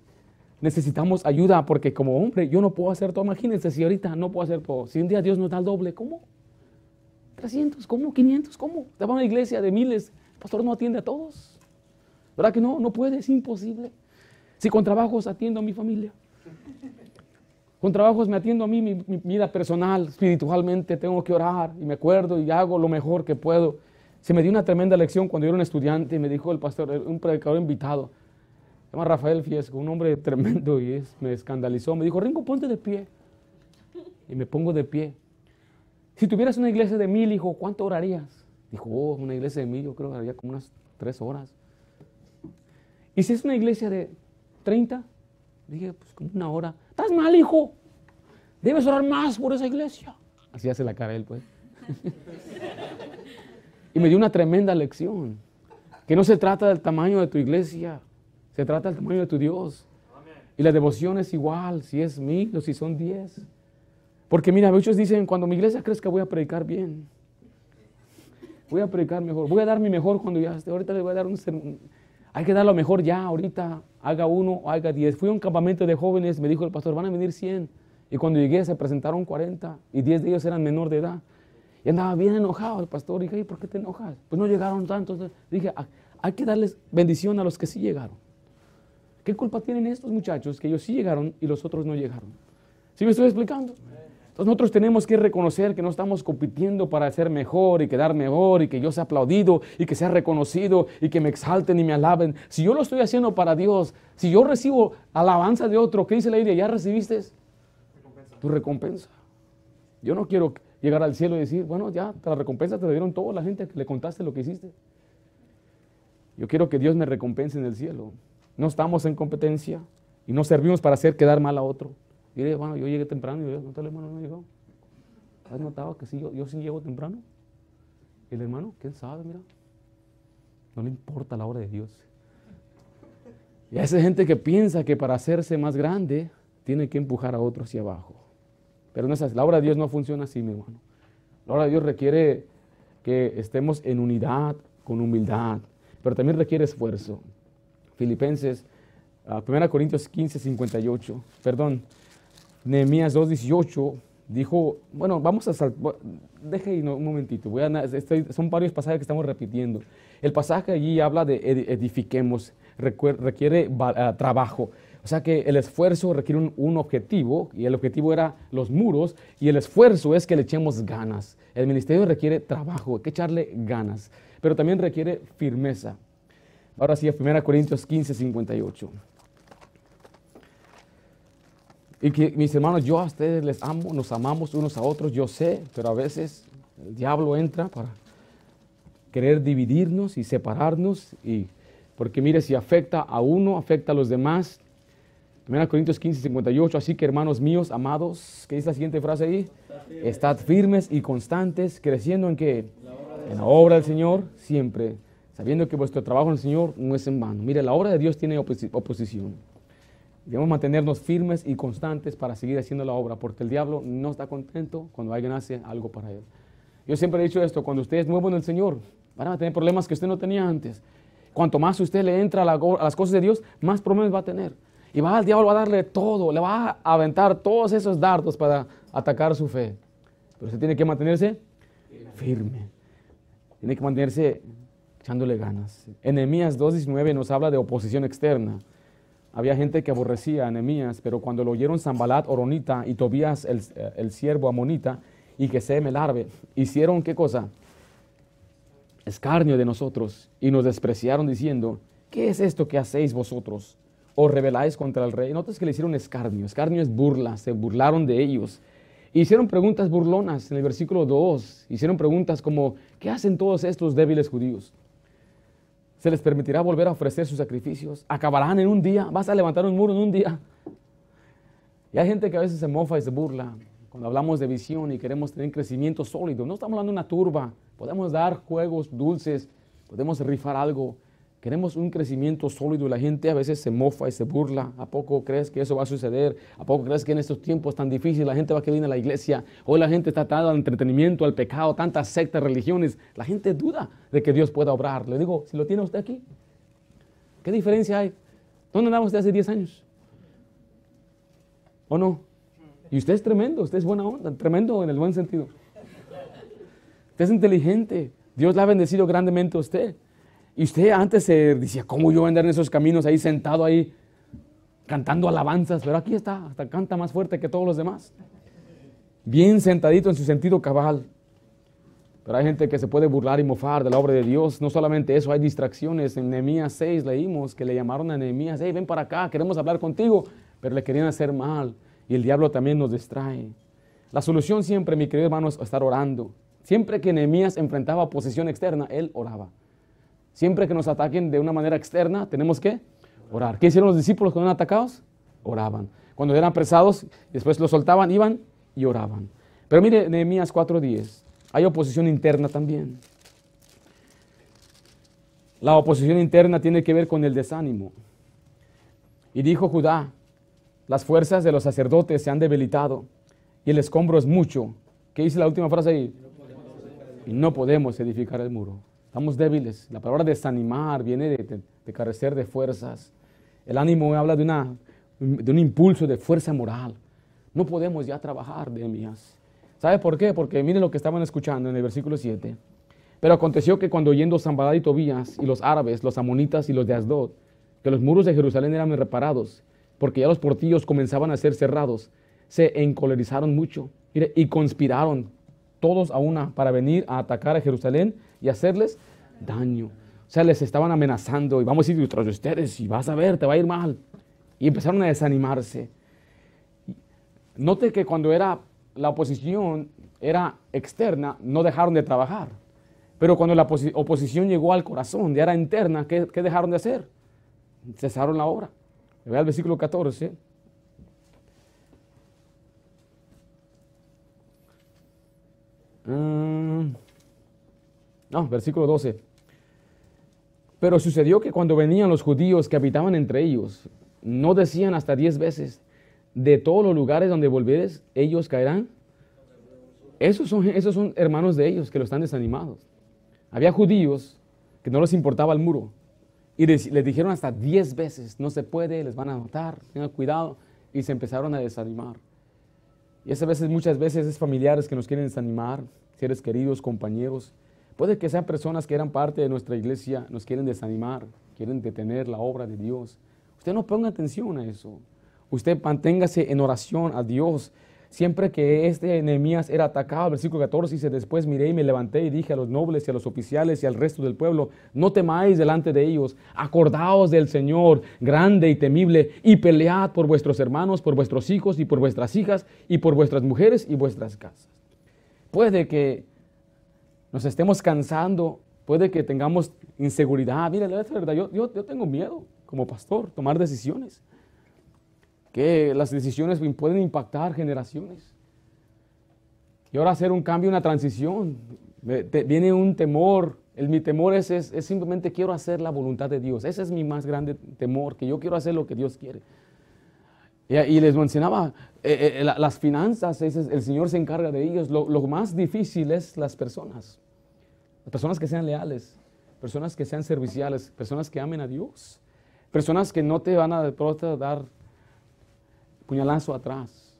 necesitamos ayuda porque como hombre yo no puedo hacer todo. Imagínense si ahorita no puedo hacer todo. Si un día Dios nos da el doble, ¿cómo? 300, ¿cómo? 500, ¿cómo? Te va a una iglesia de miles, el pastor no atiende a todos. ¿Verdad que no? No puede, es imposible. Si con trabajos atiendo a mi familia, con trabajos me atiendo a mí, mi, vida personal, espiritualmente, tengo que orar y me acuerdo y hago lo mejor que puedo. Se me dio una tremenda lección cuando yo era un estudiante y me dijo el pastor, un predicador invitado, se llama Rafael Fiesco, un hombre tremendo y es, me escandalizó. Me dijo, Ringo, ponte de pie. Y me pongo de pie. Si tuvieras una iglesia de mil, hijo, ¿cuánto orarías? Dijo, oh, una iglesia de mil, yo creo que haría como unas tres horas. Y si es una iglesia de 30, dije, pues como una hora. Estás mal, hijo. Debes orar más por esa iglesia. Así hace la cara él, pues. (laughs) y me dio una tremenda lección. Que no se trata del tamaño de tu iglesia, se trata del tamaño de tu Dios. Y la devoción es igual, si es mil o si son diez. Porque mira, muchos dicen, cuando mi iglesia crezca voy a predicar bien. Voy a predicar mejor. Voy a dar mi mejor cuando ya esté. Ahorita le voy a dar un sermón. Hay que dar lo mejor ya, ahorita. Haga uno o haga diez. Fui a un campamento de jóvenes, me dijo el pastor, van a venir cien. Y cuando llegué se presentaron 40 y 10 de ellos eran menor de edad. Y andaba bien enojado el pastor. Y dije, ¿por qué te enojas? Pues no llegaron tantos. Dije, ah, hay que darles bendición a los que sí llegaron. ¿Qué culpa tienen estos muchachos que ellos sí llegaron y los otros no llegaron? ¿Sí me estoy explicando? Entonces nosotros tenemos que reconocer que no estamos compitiendo para ser mejor y quedar mejor y que yo sea aplaudido y que sea reconocido y que me exalten y me alaben. Si yo lo estoy haciendo para Dios, si yo recibo alabanza de otro, ¿qué dice la Biblia? ¿Ya recibiste tu recompensa? Yo no quiero llegar al cielo y decir, bueno, ya la recompensa te dieron toda la gente que le contaste lo que hiciste. Yo quiero que Dios me recompense en el cielo. No estamos en competencia y no servimos para hacer quedar mal a otro. Mire, bueno, yo llegué temprano y yo, no, el hermano no llegó. ¿Has notado que sí, yo, yo sí llego temprano? Y el hermano, ¿quién sabe? Mira, no le importa la hora de Dios. Y hay esa gente que piensa que para hacerse más grande tiene que empujar a otro hacia abajo. Pero no es así. La obra de Dios no funciona así, mi hermano. La obra de Dios requiere que estemos en unidad, con humildad, pero también requiere esfuerzo. Filipenses, 1 ah, Corintios 15, 58, perdón, Nehemías 2, 18, dijo, bueno, vamos a deje un momentito, voy a, son varios pasajes que estamos repitiendo. El pasaje allí habla de edifiquemos, requiere ah, trabajo. O sea que el esfuerzo requiere un, un, objetivo y el objetivo era los muros y el esfuerzo es que le echemos ganas. El ministerio requiere trabajo, hay que echarle ganas, pero también requiere firmeza. Ahora sí, a 1 Corintios 15, 58. Y que mis hermanos, yo a ustedes les amo, nos amamos unos a otros, yo sé, pero a veces el diablo entra para querer dividirnos y separarnos, y, porque mire, si afecta a uno, afecta a los demás. 1 Corintios 15, 58, así que hermanos míos, amados, ¿qué dice la siguiente frase ahí? Estad firmes y constantes, creciendo en qué? En la obra del Señor, siempre sabiendo que vuestro trabajo en el Señor no es en vano. Mire, la obra de Dios tiene oposición. Debemos mantenernos firmes y constantes para seguir haciendo la obra, porque el diablo no está contento cuando alguien hace algo para él. Yo siempre he dicho esto, cuando usted es nuevo en el Señor, van a tener problemas que usted no tenía antes. Cuanto más usted le entra a, las cosas de Dios, más problemas va a tener. Y va al diablo a darle todo, le va a aventar todos esos dardos para atacar su fe. Pero usted tiene que mantenerse firme. Tiene que mantenerse echándole ganas. Enemías 2.19 nos habla de oposición externa. Había gente que aborrecía a Enemías, pero cuando lo oyeron Zambalat, Oronita y Tobías, el, el siervo amonita, y que se el arbe, hicieron qué cosa? Escarnio de nosotros y nos despreciaron diciendo, ¿qué es esto que hacéis vosotros? ¿Os rebeláis contra el rey? Notas que le hicieron escarnio. Escarnio es burla, se burlaron de ellos. Hicieron preguntas burlonas en el versículo 2. Hicieron preguntas como, ¿qué hacen todos estos débiles judíos? ¿Se les permitirá volver a ofrecer sus sacrificios? ¿Acabarán en un día? ¿Vas a levantar un muro en un día? Y hay gente que a veces se mofa y se burla cuando hablamos de visión y queremos tener crecimiento sólido. No estamos hablando de una turba. Podemos dar juegos dulces, podemos rifar algo, Queremos un crecimiento sólido y la gente a veces se mofa y se burla. ¿A poco crees que eso va a suceder? ¿A poco crees que en estos tiempos tan difíciles la gente va a querer ir a la iglesia? Hoy la gente está atada al entretenimiento, al pecado, tantas sectas, religiones. La gente duda de que Dios pueda obrar. Le digo, si lo tiene usted aquí, ¿qué diferencia hay? ¿Dónde andaba usted hace 10 años? ¿O no? Y usted es tremendo, usted es buena onda, tremendo en el buen sentido. Usted es inteligente. Dios le ha bendecido grandemente a usted. Y usted antes se decía, ¿cómo yo voy a andar en esos caminos ahí sentado ahí cantando alabanzas? Pero aquí está, hasta canta más fuerte que todos los demás. Bien sentadito en su sentido cabal. Pero hay gente que se puede burlar y mofar de la obra de Dios. No solamente eso, hay distracciones. En Nehemías 6 leímos que le llamaron a Nehemías, hey, ven para acá, queremos hablar contigo. Pero le querían hacer mal. Y el diablo también nos distrae. La solución siempre, mi querido hermano, es estar orando. Siempre que Nehemías enfrentaba oposición externa, él oraba. Siempre que nos ataquen de una manera externa, tenemos que orar. ¿Qué hicieron los discípulos cuando eran atacados? Oraban. Cuando eran apresados, después los soltaban, iban y oraban. Pero mire, Nehemías 4:10, hay oposición interna también. La oposición interna tiene que ver con el desánimo. Y dijo Judá, las fuerzas de los sacerdotes se han debilitado y el escombro es mucho. ¿Qué dice la última frase ahí? Y no podemos edificar el muro. Estamos débiles. La palabra desanimar viene de, carecer de fuerzas. El ánimo habla de, una, de un impulso de fuerza moral. No podemos ya trabajar, Demías. ¿Sabe por qué? Porque miren lo que estaban escuchando en el versículo 7. Pero aconteció que cuando oyendo Zambalá y Tobías y los árabes, los amonitas y los de Asdod, que los muros de Jerusalén eran reparados, porque ya los portillos comenzaban a ser cerrados, se encolerizaron mucho y conspiraron todos a una para venir a atacar a Jerusalén y hacerles daño. O sea, les estaban amenazando y vamos a ir tras de ustedes y vas a ver, te va a ir mal. Y empezaron a desanimarse. Note que cuando era la oposición era externa, no dejaron de trabajar. Pero cuando la oposición llegó al corazón, ya era interna, ¿qué, ¿qué, dejaron de hacer? Cesaron la obra. Vea el versículo 14. Mm. No, versículo 12. Pero sucedió que cuando venían los judíos que habitaban entre ellos, no decían hasta diez veces, de todos los lugares donde volvieres, ellos caerán. Esos son, esos son hermanos de ellos que lo están desanimados. Había judíos que no les importaba el muro. Y les, dijeron hasta diez veces, no se puede, les van a matar, tengan cuidado. Y se empezaron a desanimar. Y esas veces, muchas veces es familiares que nos quieren desanimar, seres queridos, compañeros. Puede que sean personas que eran parte de nuestra iglesia, nos quieren desanimar, quieren detener la obra de Dios. Usted no ponga atención a eso. Usted manténgase en oración a Dios. Siempre que este Nehemías era atacado, versículo 14 dice, después miré y me levanté y dije a los nobles y a los oficiales y al resto del pueblo, no temáis delante de ellos, acordaos del Señor, grande y temible, y pelead por vuestros hermanos, por vuestros hijos y por vuestras hijas y por vuestras mujeres y vuestras casas. Puede que nos estemos cansando, puede que tengamos inseguridad. Mira, la verdad, yo, yo, yo tengo miedo como pastor, tomar decisiones que las decisiones pueden impactar generaciones. Y ahora hacer un cambio, una transición, viene un temor. El, mi temor es, es, simplemente quiero hacer la voluntad de Dios. Ese es mi más grande temor, que yo quiero hacer lo que Dios quiere. Y, les mencionaba, eh, eh, las finanzas, el Señor se encarga de ellos. Lo, más difícil es las personas. Las personas que sean leales, personas que sean serviciales, personas que amen a Dios, personas que no te van a de pronto dar puñalazo atrás.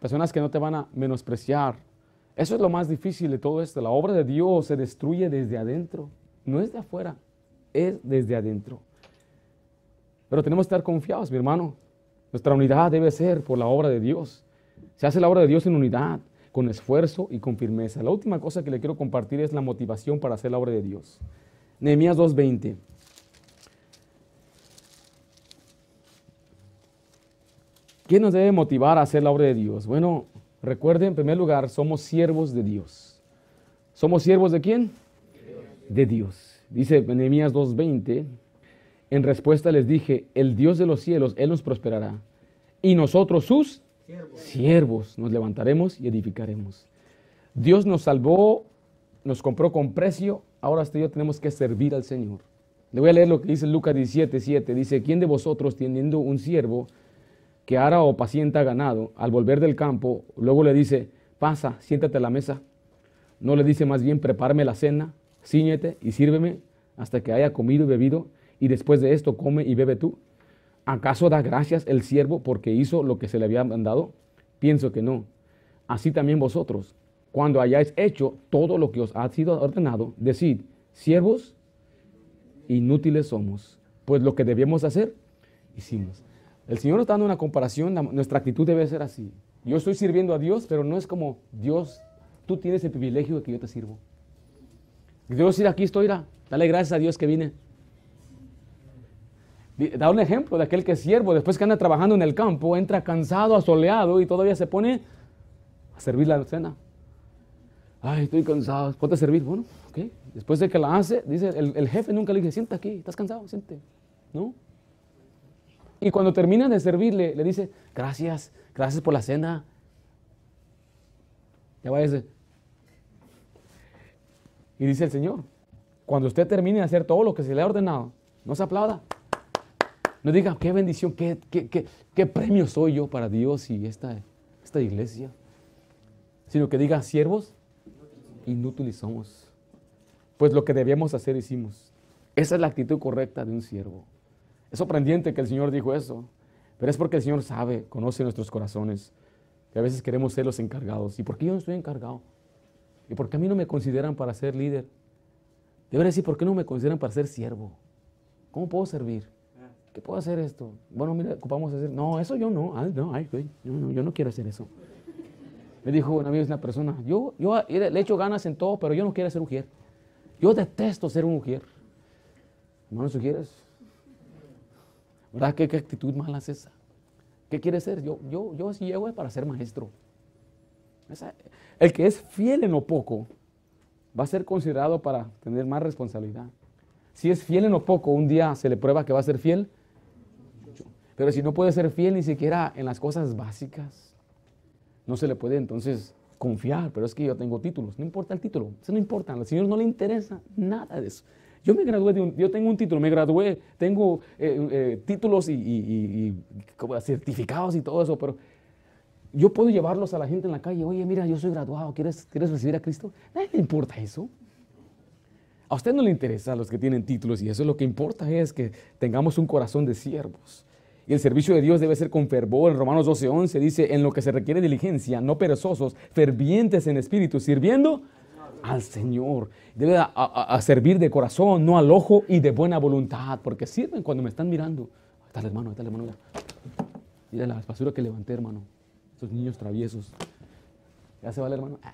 Personas que no te van a menospreciar. Eso es lo más difícil de todo esto. La obra de Dios se destruye desde adentro. No es de afuera, es desde adentro. Pero tenemos que estar confiados, mi hermano. Nuestra unidad debe ser por la obra de Dios. Se hace la obra de Dios en unidad, con esfuerzo y con firmeza. La última cosa que le quiero compartir es la motivación para hacer la obra de Dios. Nehemías 2.20. ¿Qué nos debe motivar a hacer la obra de Dios? Bueno, recuerden, en primer lugar, somos siervos de Dios. ¿Somos siervos de quién? De Dios. Dice Nehemías 2.20, en respuesta les dije, el Dios de los cielos, Él nos prosperará. Y nosotros sus siervos, nos levantaremos y edificaremos. Dios nos salvó, nos compró con precio, ahora usted y yo tenemos que servir al Señor. Le voy a leer lo que dice Lucas 17, Dice, ¿quién de vosotros teniendo un siervo que ara o pacienta ganado, al volver del campo, luego le dice, pasa, siéntate a la mesa. No le dice más bien, prepárame la cena, ciñete y sírveme hasta que haya comido y bebido, y después de esto come y bebe tú. ¿Acaso da gracias el siervo porque hizo lo que se le había mandado? Pienso que no. Así también vosotros, cuando hayáis hecho todo lo que os ha sido ordenado, decid, siervos inútiles somos, pues lo que debíamos hacer, hicimos. El Señor está dando una comparación, nuestra actitud debe ser así. Yo estoy sirviendo a Dios, pero no es como Dios, tú tienes el privilegio de que yo te sirvo. Dios, ir aquí estoy, dale gracias a Dios que vine. Da un ejemplo de aquel que es siervo, después que anda trabajando en el campo, entra cansado, asoleado y todavía se pone a servir la cena. Ay, estoy cansado, ¿puedes servir? Bueno, ok. Después de que la hace, dice, el, jefe nunca le dice, sienta aquí, ¿estás cansado? Siente. ¿No? Y cuando termina de servirle, le dice, gracias, gracias por la cena. Ya va ese. Y dice el Señor, cuando usted termine de hacer todo lo que se le ha ordenado, no se aplauda. No diga, qué bendición, qué, qué, premio soy yo para Dios y esta, esta iglesia. Sino que diga, siervos, inútiles somos. Pues lo que debíamos hacer hicimos. Esa es la actitud correcta de un siervo. Es sorprendente que el Señor dijo eso, pero es porque el Señor sabe, conoce nuestros corazones, que a veces queremos ser los encargados. ¿Y por qué yo no estoy encargado? ¿Y por qué a mí no me consideran para ser líder? Debería decir, ¿por qué no me consideran para ser siervo? ¿Cómo puedo servir? ¿Qué puedo hacer esto? Bueno, mira, ocupamos hacer. No, eso yo no. no, ay, no, yo no quiero hacer eso. Me dijo una vez una persona, yo, yo le echo ganas en todo, pero yo no quiero ser mujer. Yo detesto ser mujer. Hermano, quieres? ¿Verdad? ¿Qué, ¿Qué, actitud mala es esa? ¿Qué quiere ser? Yo, yo, yo si llego es para ser maestro. el que es fiel en lo poco va a ser considerado para tener más responsabilidad. Si es fiel en lo poco, un día se le prueba que va a ser fiel, pero si no puede ser fiel ni siquiera en las cosas básicas, no se le puede entonces confiar. Pero es que yo tengo títulos, no importa el título, eso no importa, al Señor no le interesa nada de eso. Yo me gradué yo tengo un título, me gradué, tengo eh, eh, títulos y, certificados y todo eso, pero yo puedo llevarlos a la gente en la calle, oye, mira, yo soy graduado, ¿quieres, ¿quieres recibir a Cristo? Nadie le importa eso. A usted no le interesa a los que tienen títulos y eso lo que importa es que tengamos un corazón de siervos. Y el servicio de Dios debe ser con fervor. En Romanos 12:11 dice, en lo que se requiere diligencia, no perezosos, fervientes en espíritu, sirviendo al Señor. Debe a, servir de corazón, no al ojo y de buena voluntad, porque sirven cuando me están mirando. Ahí está el hermano, ahí está el hermano. Mira, la basura que levanté, hermano. Esos niños traviesos. ¿Ya se va hermano? (laughs)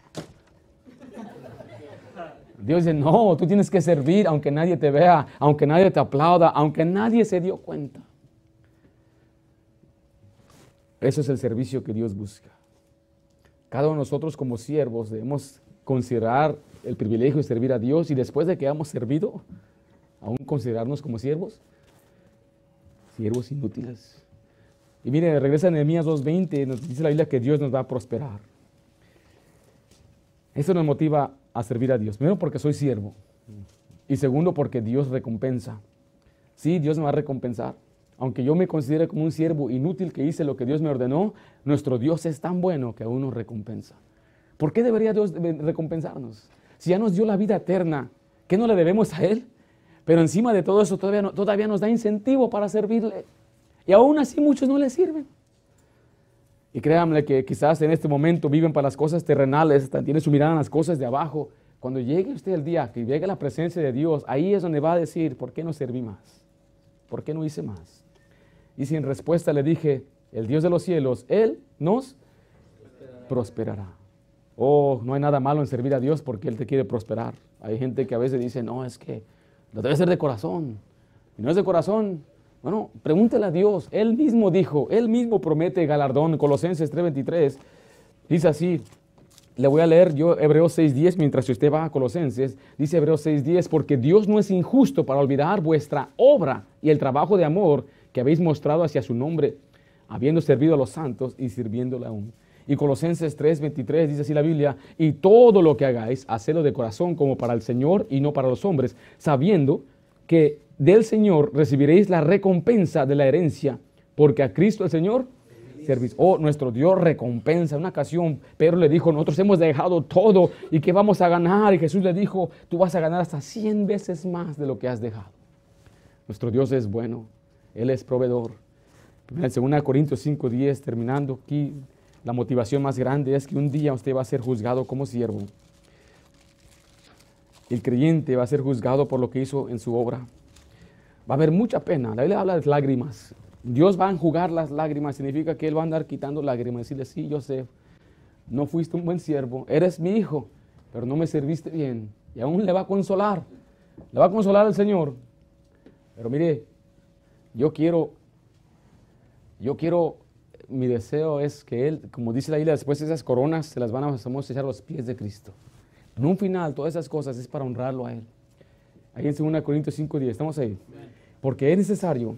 Dios dice, no, tú tienes que servir aunque nadie te vea, aunque nadie te aplauda, aunque nadie se dio cuenta. Eso es el servicio que Dios busca. Cada uno de nosotros como siervos debemos considerar el privilegio de servir a Dios y después de que hayamos servido, aún considerarnos como siervos, siervos inútiles. Y mire, regresa en Nehemías 2.20, nos dice la Biblia que Dios nos va a prosperar. Eso nos motiva a servir a Dios. Primero porque soy siervo. Y segundo porque Dios recompensa. Sí, Dios me va a recompensar. Aunque yo me considere como un siervo inútil que hice lo que Dios me ordenó, nuestro Dios es tan bueno que aún nos recompensa. ¿Por qué debería Dios recompensarnos? Si ya nos dio la vida eterna, ¿qué no le debemos a Él? Pero encima de todo eso todavía, nos da incentivo para servirle. Y aún así muchos no le sirven. Y créanme que quizás en este momento viven para las cosas terrenales, tienen su mirada en las cosas de abajo. Cuando llegue usted el día que llegue la presencia de Dios, ahí es donde va a decir, ¿por qué no serví más? ¿Por qué no hice más? Y si en respuesta le dije, el Dios de los cielos, Él nos prosperará. Oh, no hay nada malo en servir a Dios porque Él te quiere prosperar. Hay gente que a veces dice, no, es que lo debe ser de corazón. Y no es de corazón, bueno, pregúntele a Dios. Él mismo dijo, Él mismo promete galardón. Colosenses 3:23 dice así, le voy a leer yo Hebreos 6:10 mientras usted va a Colosenses. Dice Hebreos 6:10, porque Dios no es injusto para olvidar vuestra obra y el trabajo de amor que habéis mostrado hacia su nombre, habiendo servido a los santos y sirviéndole aún. Y Colosenses 3:23 dice así la Biblia, y todo lo que hagáis, hacedlo de corazón como para el Señor y no para los hombres, sabiendo que del Señor recibiréis la recompensa de la herencia, porque a Cristo el Señor servís. Oh, nuestro Dios recompensa. En una ocasión, Pedro le dijo, nosotros hemos dejado todo y que vamos a ganar. Y Jesús le dijo, tú vas a ganar hasta 100 veces más de lo que has dejado. Nuestro Dios es bueno, Él es proveedor. En 2 Corintios 5:10, terminando aquí, la motivación más grande es que un día usted va a ser juzgado como siervo. El creyente va a ser juzgado por lo que hizo en su obra. Va a haber mucha pena. La Biblia habla de lágrimas. Dios va a enjugar las lágrimas. Significa que Él va a andar quitando lágrimas. Decirle, sí, José, no fuiste un buen siervo. Eres mi hijo, pero no me serviste bien. Y aún le va a consolar. Le va a consolar al Señor. Pero mire, yo quiero, yo quiero, mi deseo es que Él, como dice la Biblia, después esas coronas se las van a echar a los pies de Cristo. En un final, todas esas cosas es para honrarlo a Él. Ahí en 2 Corintios 5.10, estamos ahí. Porque es necesario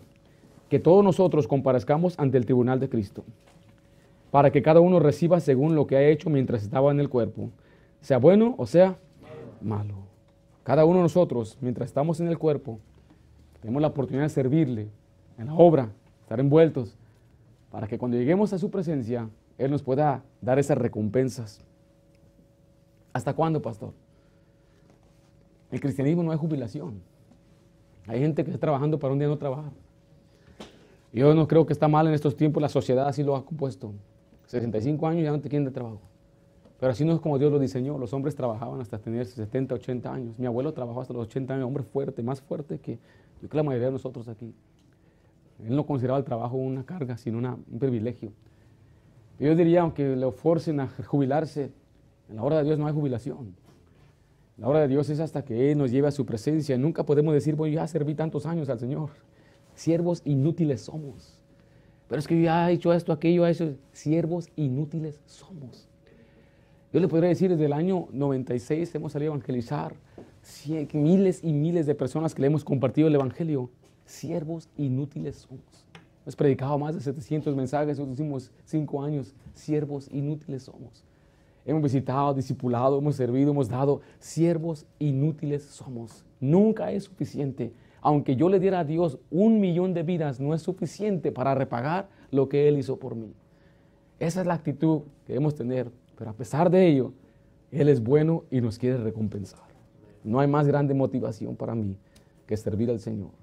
que todos nosotros comparezcamos ante el tribunal de Cristo, para que cada uno reciba según lo que ha hecho mientras estaba en el cuerpo, sea bueno o sea malo. Cada uno de nosotros, mientras estamos en el cuerpo, tenemos la oportunidad de servirle en la obra, estar envueltos, para que cuando lleguemos a su presencia, Él nos pueda dar esas recompensas. ¿Hasta cuándo, pastor? El cristianismo no es jubilación. Hay gente que está trabajando para un día no trabajar. Yo no creo que está mal en estos tiempos, la sociedad así lo ha compuesto. 65 años ya no te quieren de trabajo. Pero así no es como Dios lo diseñó. Los hombres trabajaban hasta tener 70, 80 años. Mi abuelo trabajó hasta los 80 años, hombre fuerte, más fuerte que, yo que la mayoría de nosotros aquí. Él no consideraba el trabajo una carga, sino un privilegio. Yo diría, aunque le forcen a jubilarse, en la hora de Dios no hay jubilación. La hora de Dios es hasta que Él nos lleve a su presencia. Nunca podemos decir, voy a servir tantos años al Señor. Siervos inútiles somos. Pero es que yo ya he hecho esto, aquello, eso. Siervos inútiles somos. Yo le podría decir, desde el año 96 hemos salido a evangelizar. miles y miles de personas que le hemos compartido el Evangelio. Siervos inútiles somos. Hemos predicado más de 700 mensajes en los últimos cinco años. Siervos inútiles somos. Hemos visitado, discipulado, hemos servido, hemos dado. Siervos inútiles somos. Nunca es suficiente. Aunque yo le diera a Dios un millón de vidas, no es suficiente para repagar lo que Él hizo por mí. Esa es la actitud que debemos tener. Pero a pesar de ello, Él es bueno y nos quiere recompensar. No hay más grande motivación para mí que servir al Señor.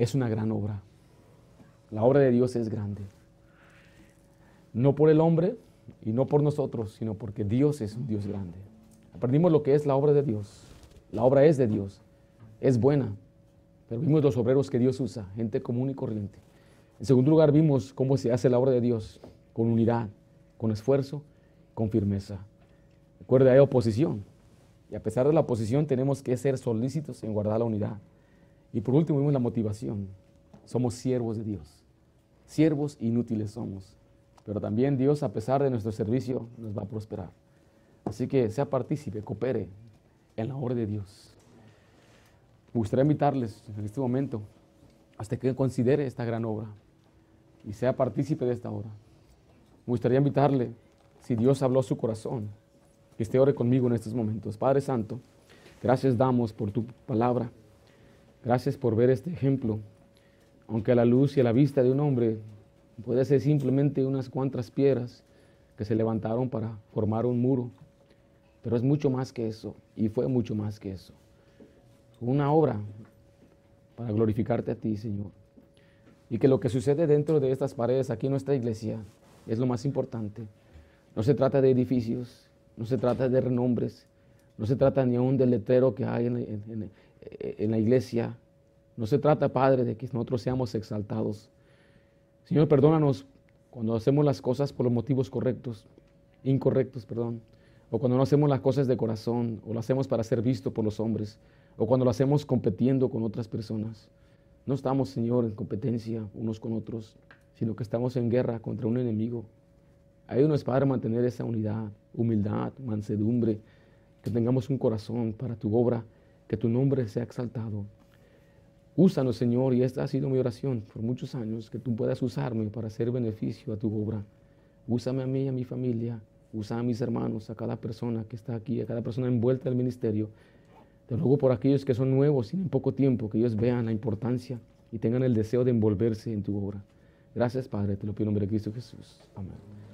Es una gran obra. La obra de Dios es grande. No por el hombre, y no por nosotros, sino porque Dios es un Dios grande. Aprendimos lo que es la obra de Dios. La obra es de Dios, es buena, pero vimos los obreros que Dios usa, gente común y corriente. En segundo lugar, vimos cómo se hace la obra de Dios, con unidad, con esfuerzo, con firmeza. Recuerda, hay oposición. Y a pesar de la oposición, tenemos que ser solícitos en guardar la unidad. Y por último, vimos la motivación. Somos siervos de Dios. Siervos inútiles somos pero también Dios, a pesar de nuestro servicio, nos va a prosperar. Así que sea partícipe, coopere en la obra de Dios. Me gustaría invitarles en este momento hasta que considere esta gran obra y sea partícipe de esta obra. Me gustaría invitarle, si Dios habló a su corazón, que esté ore conmigo en estos momentos. Padre Santo, gracias damos por tu palabra. Gracias por ver este ejemplo. Aunque a la luz y a la vista de un hombre Puede ser simplemente unas cuantas piedras que se levantaron para formar un muro, pero es mucho más que eso, y fue mucho más que eso. Una obra para glorificarte a ti, Señor. Y que lo que sucede dentro de estas paredes aquí en nuestra iglesia es lo más importante. No se trata de edificios, no se trata de renombres, no se trata ni aún del letrero que hay en, en la iglesia. No se trata, Padre, de que nosotros seamos exaltados Señor, perdónanos cuando hacemos las cosas por los motivos correctos, incorrectos, perdón, o cuando no hacemos las cosas de corazón, o lo hacemos para ser visto por los hombres, o cuando lo hacemos compitiendo con otras personas. No estamos, Señor, en competencia unos con otros, sino que estamos en guerra contra un enemigo. Ayúdanos, Padre, a mantener esa unidad, humildad, mansedumbre, que tengamos un corazón para tu obra, que tu nombre sea exaltado. Úsanos, Señor, y esta ha sido mi oración por muchos años, que tú puedas usarme para hacer beneficio a tu obra. Úsame a mí y a mi familia, usa a mis hermanos, a cada persona que está aquí, a cada persona envuelta en el ministerio. Te ruego por aquellos que son nuevos y en poco tiempo, que ellos vean la importancia y tengan el deseo de envolverse en tu obra. Gracias, Padre, te lo pido en nombre de Cristo Jesús. Amén.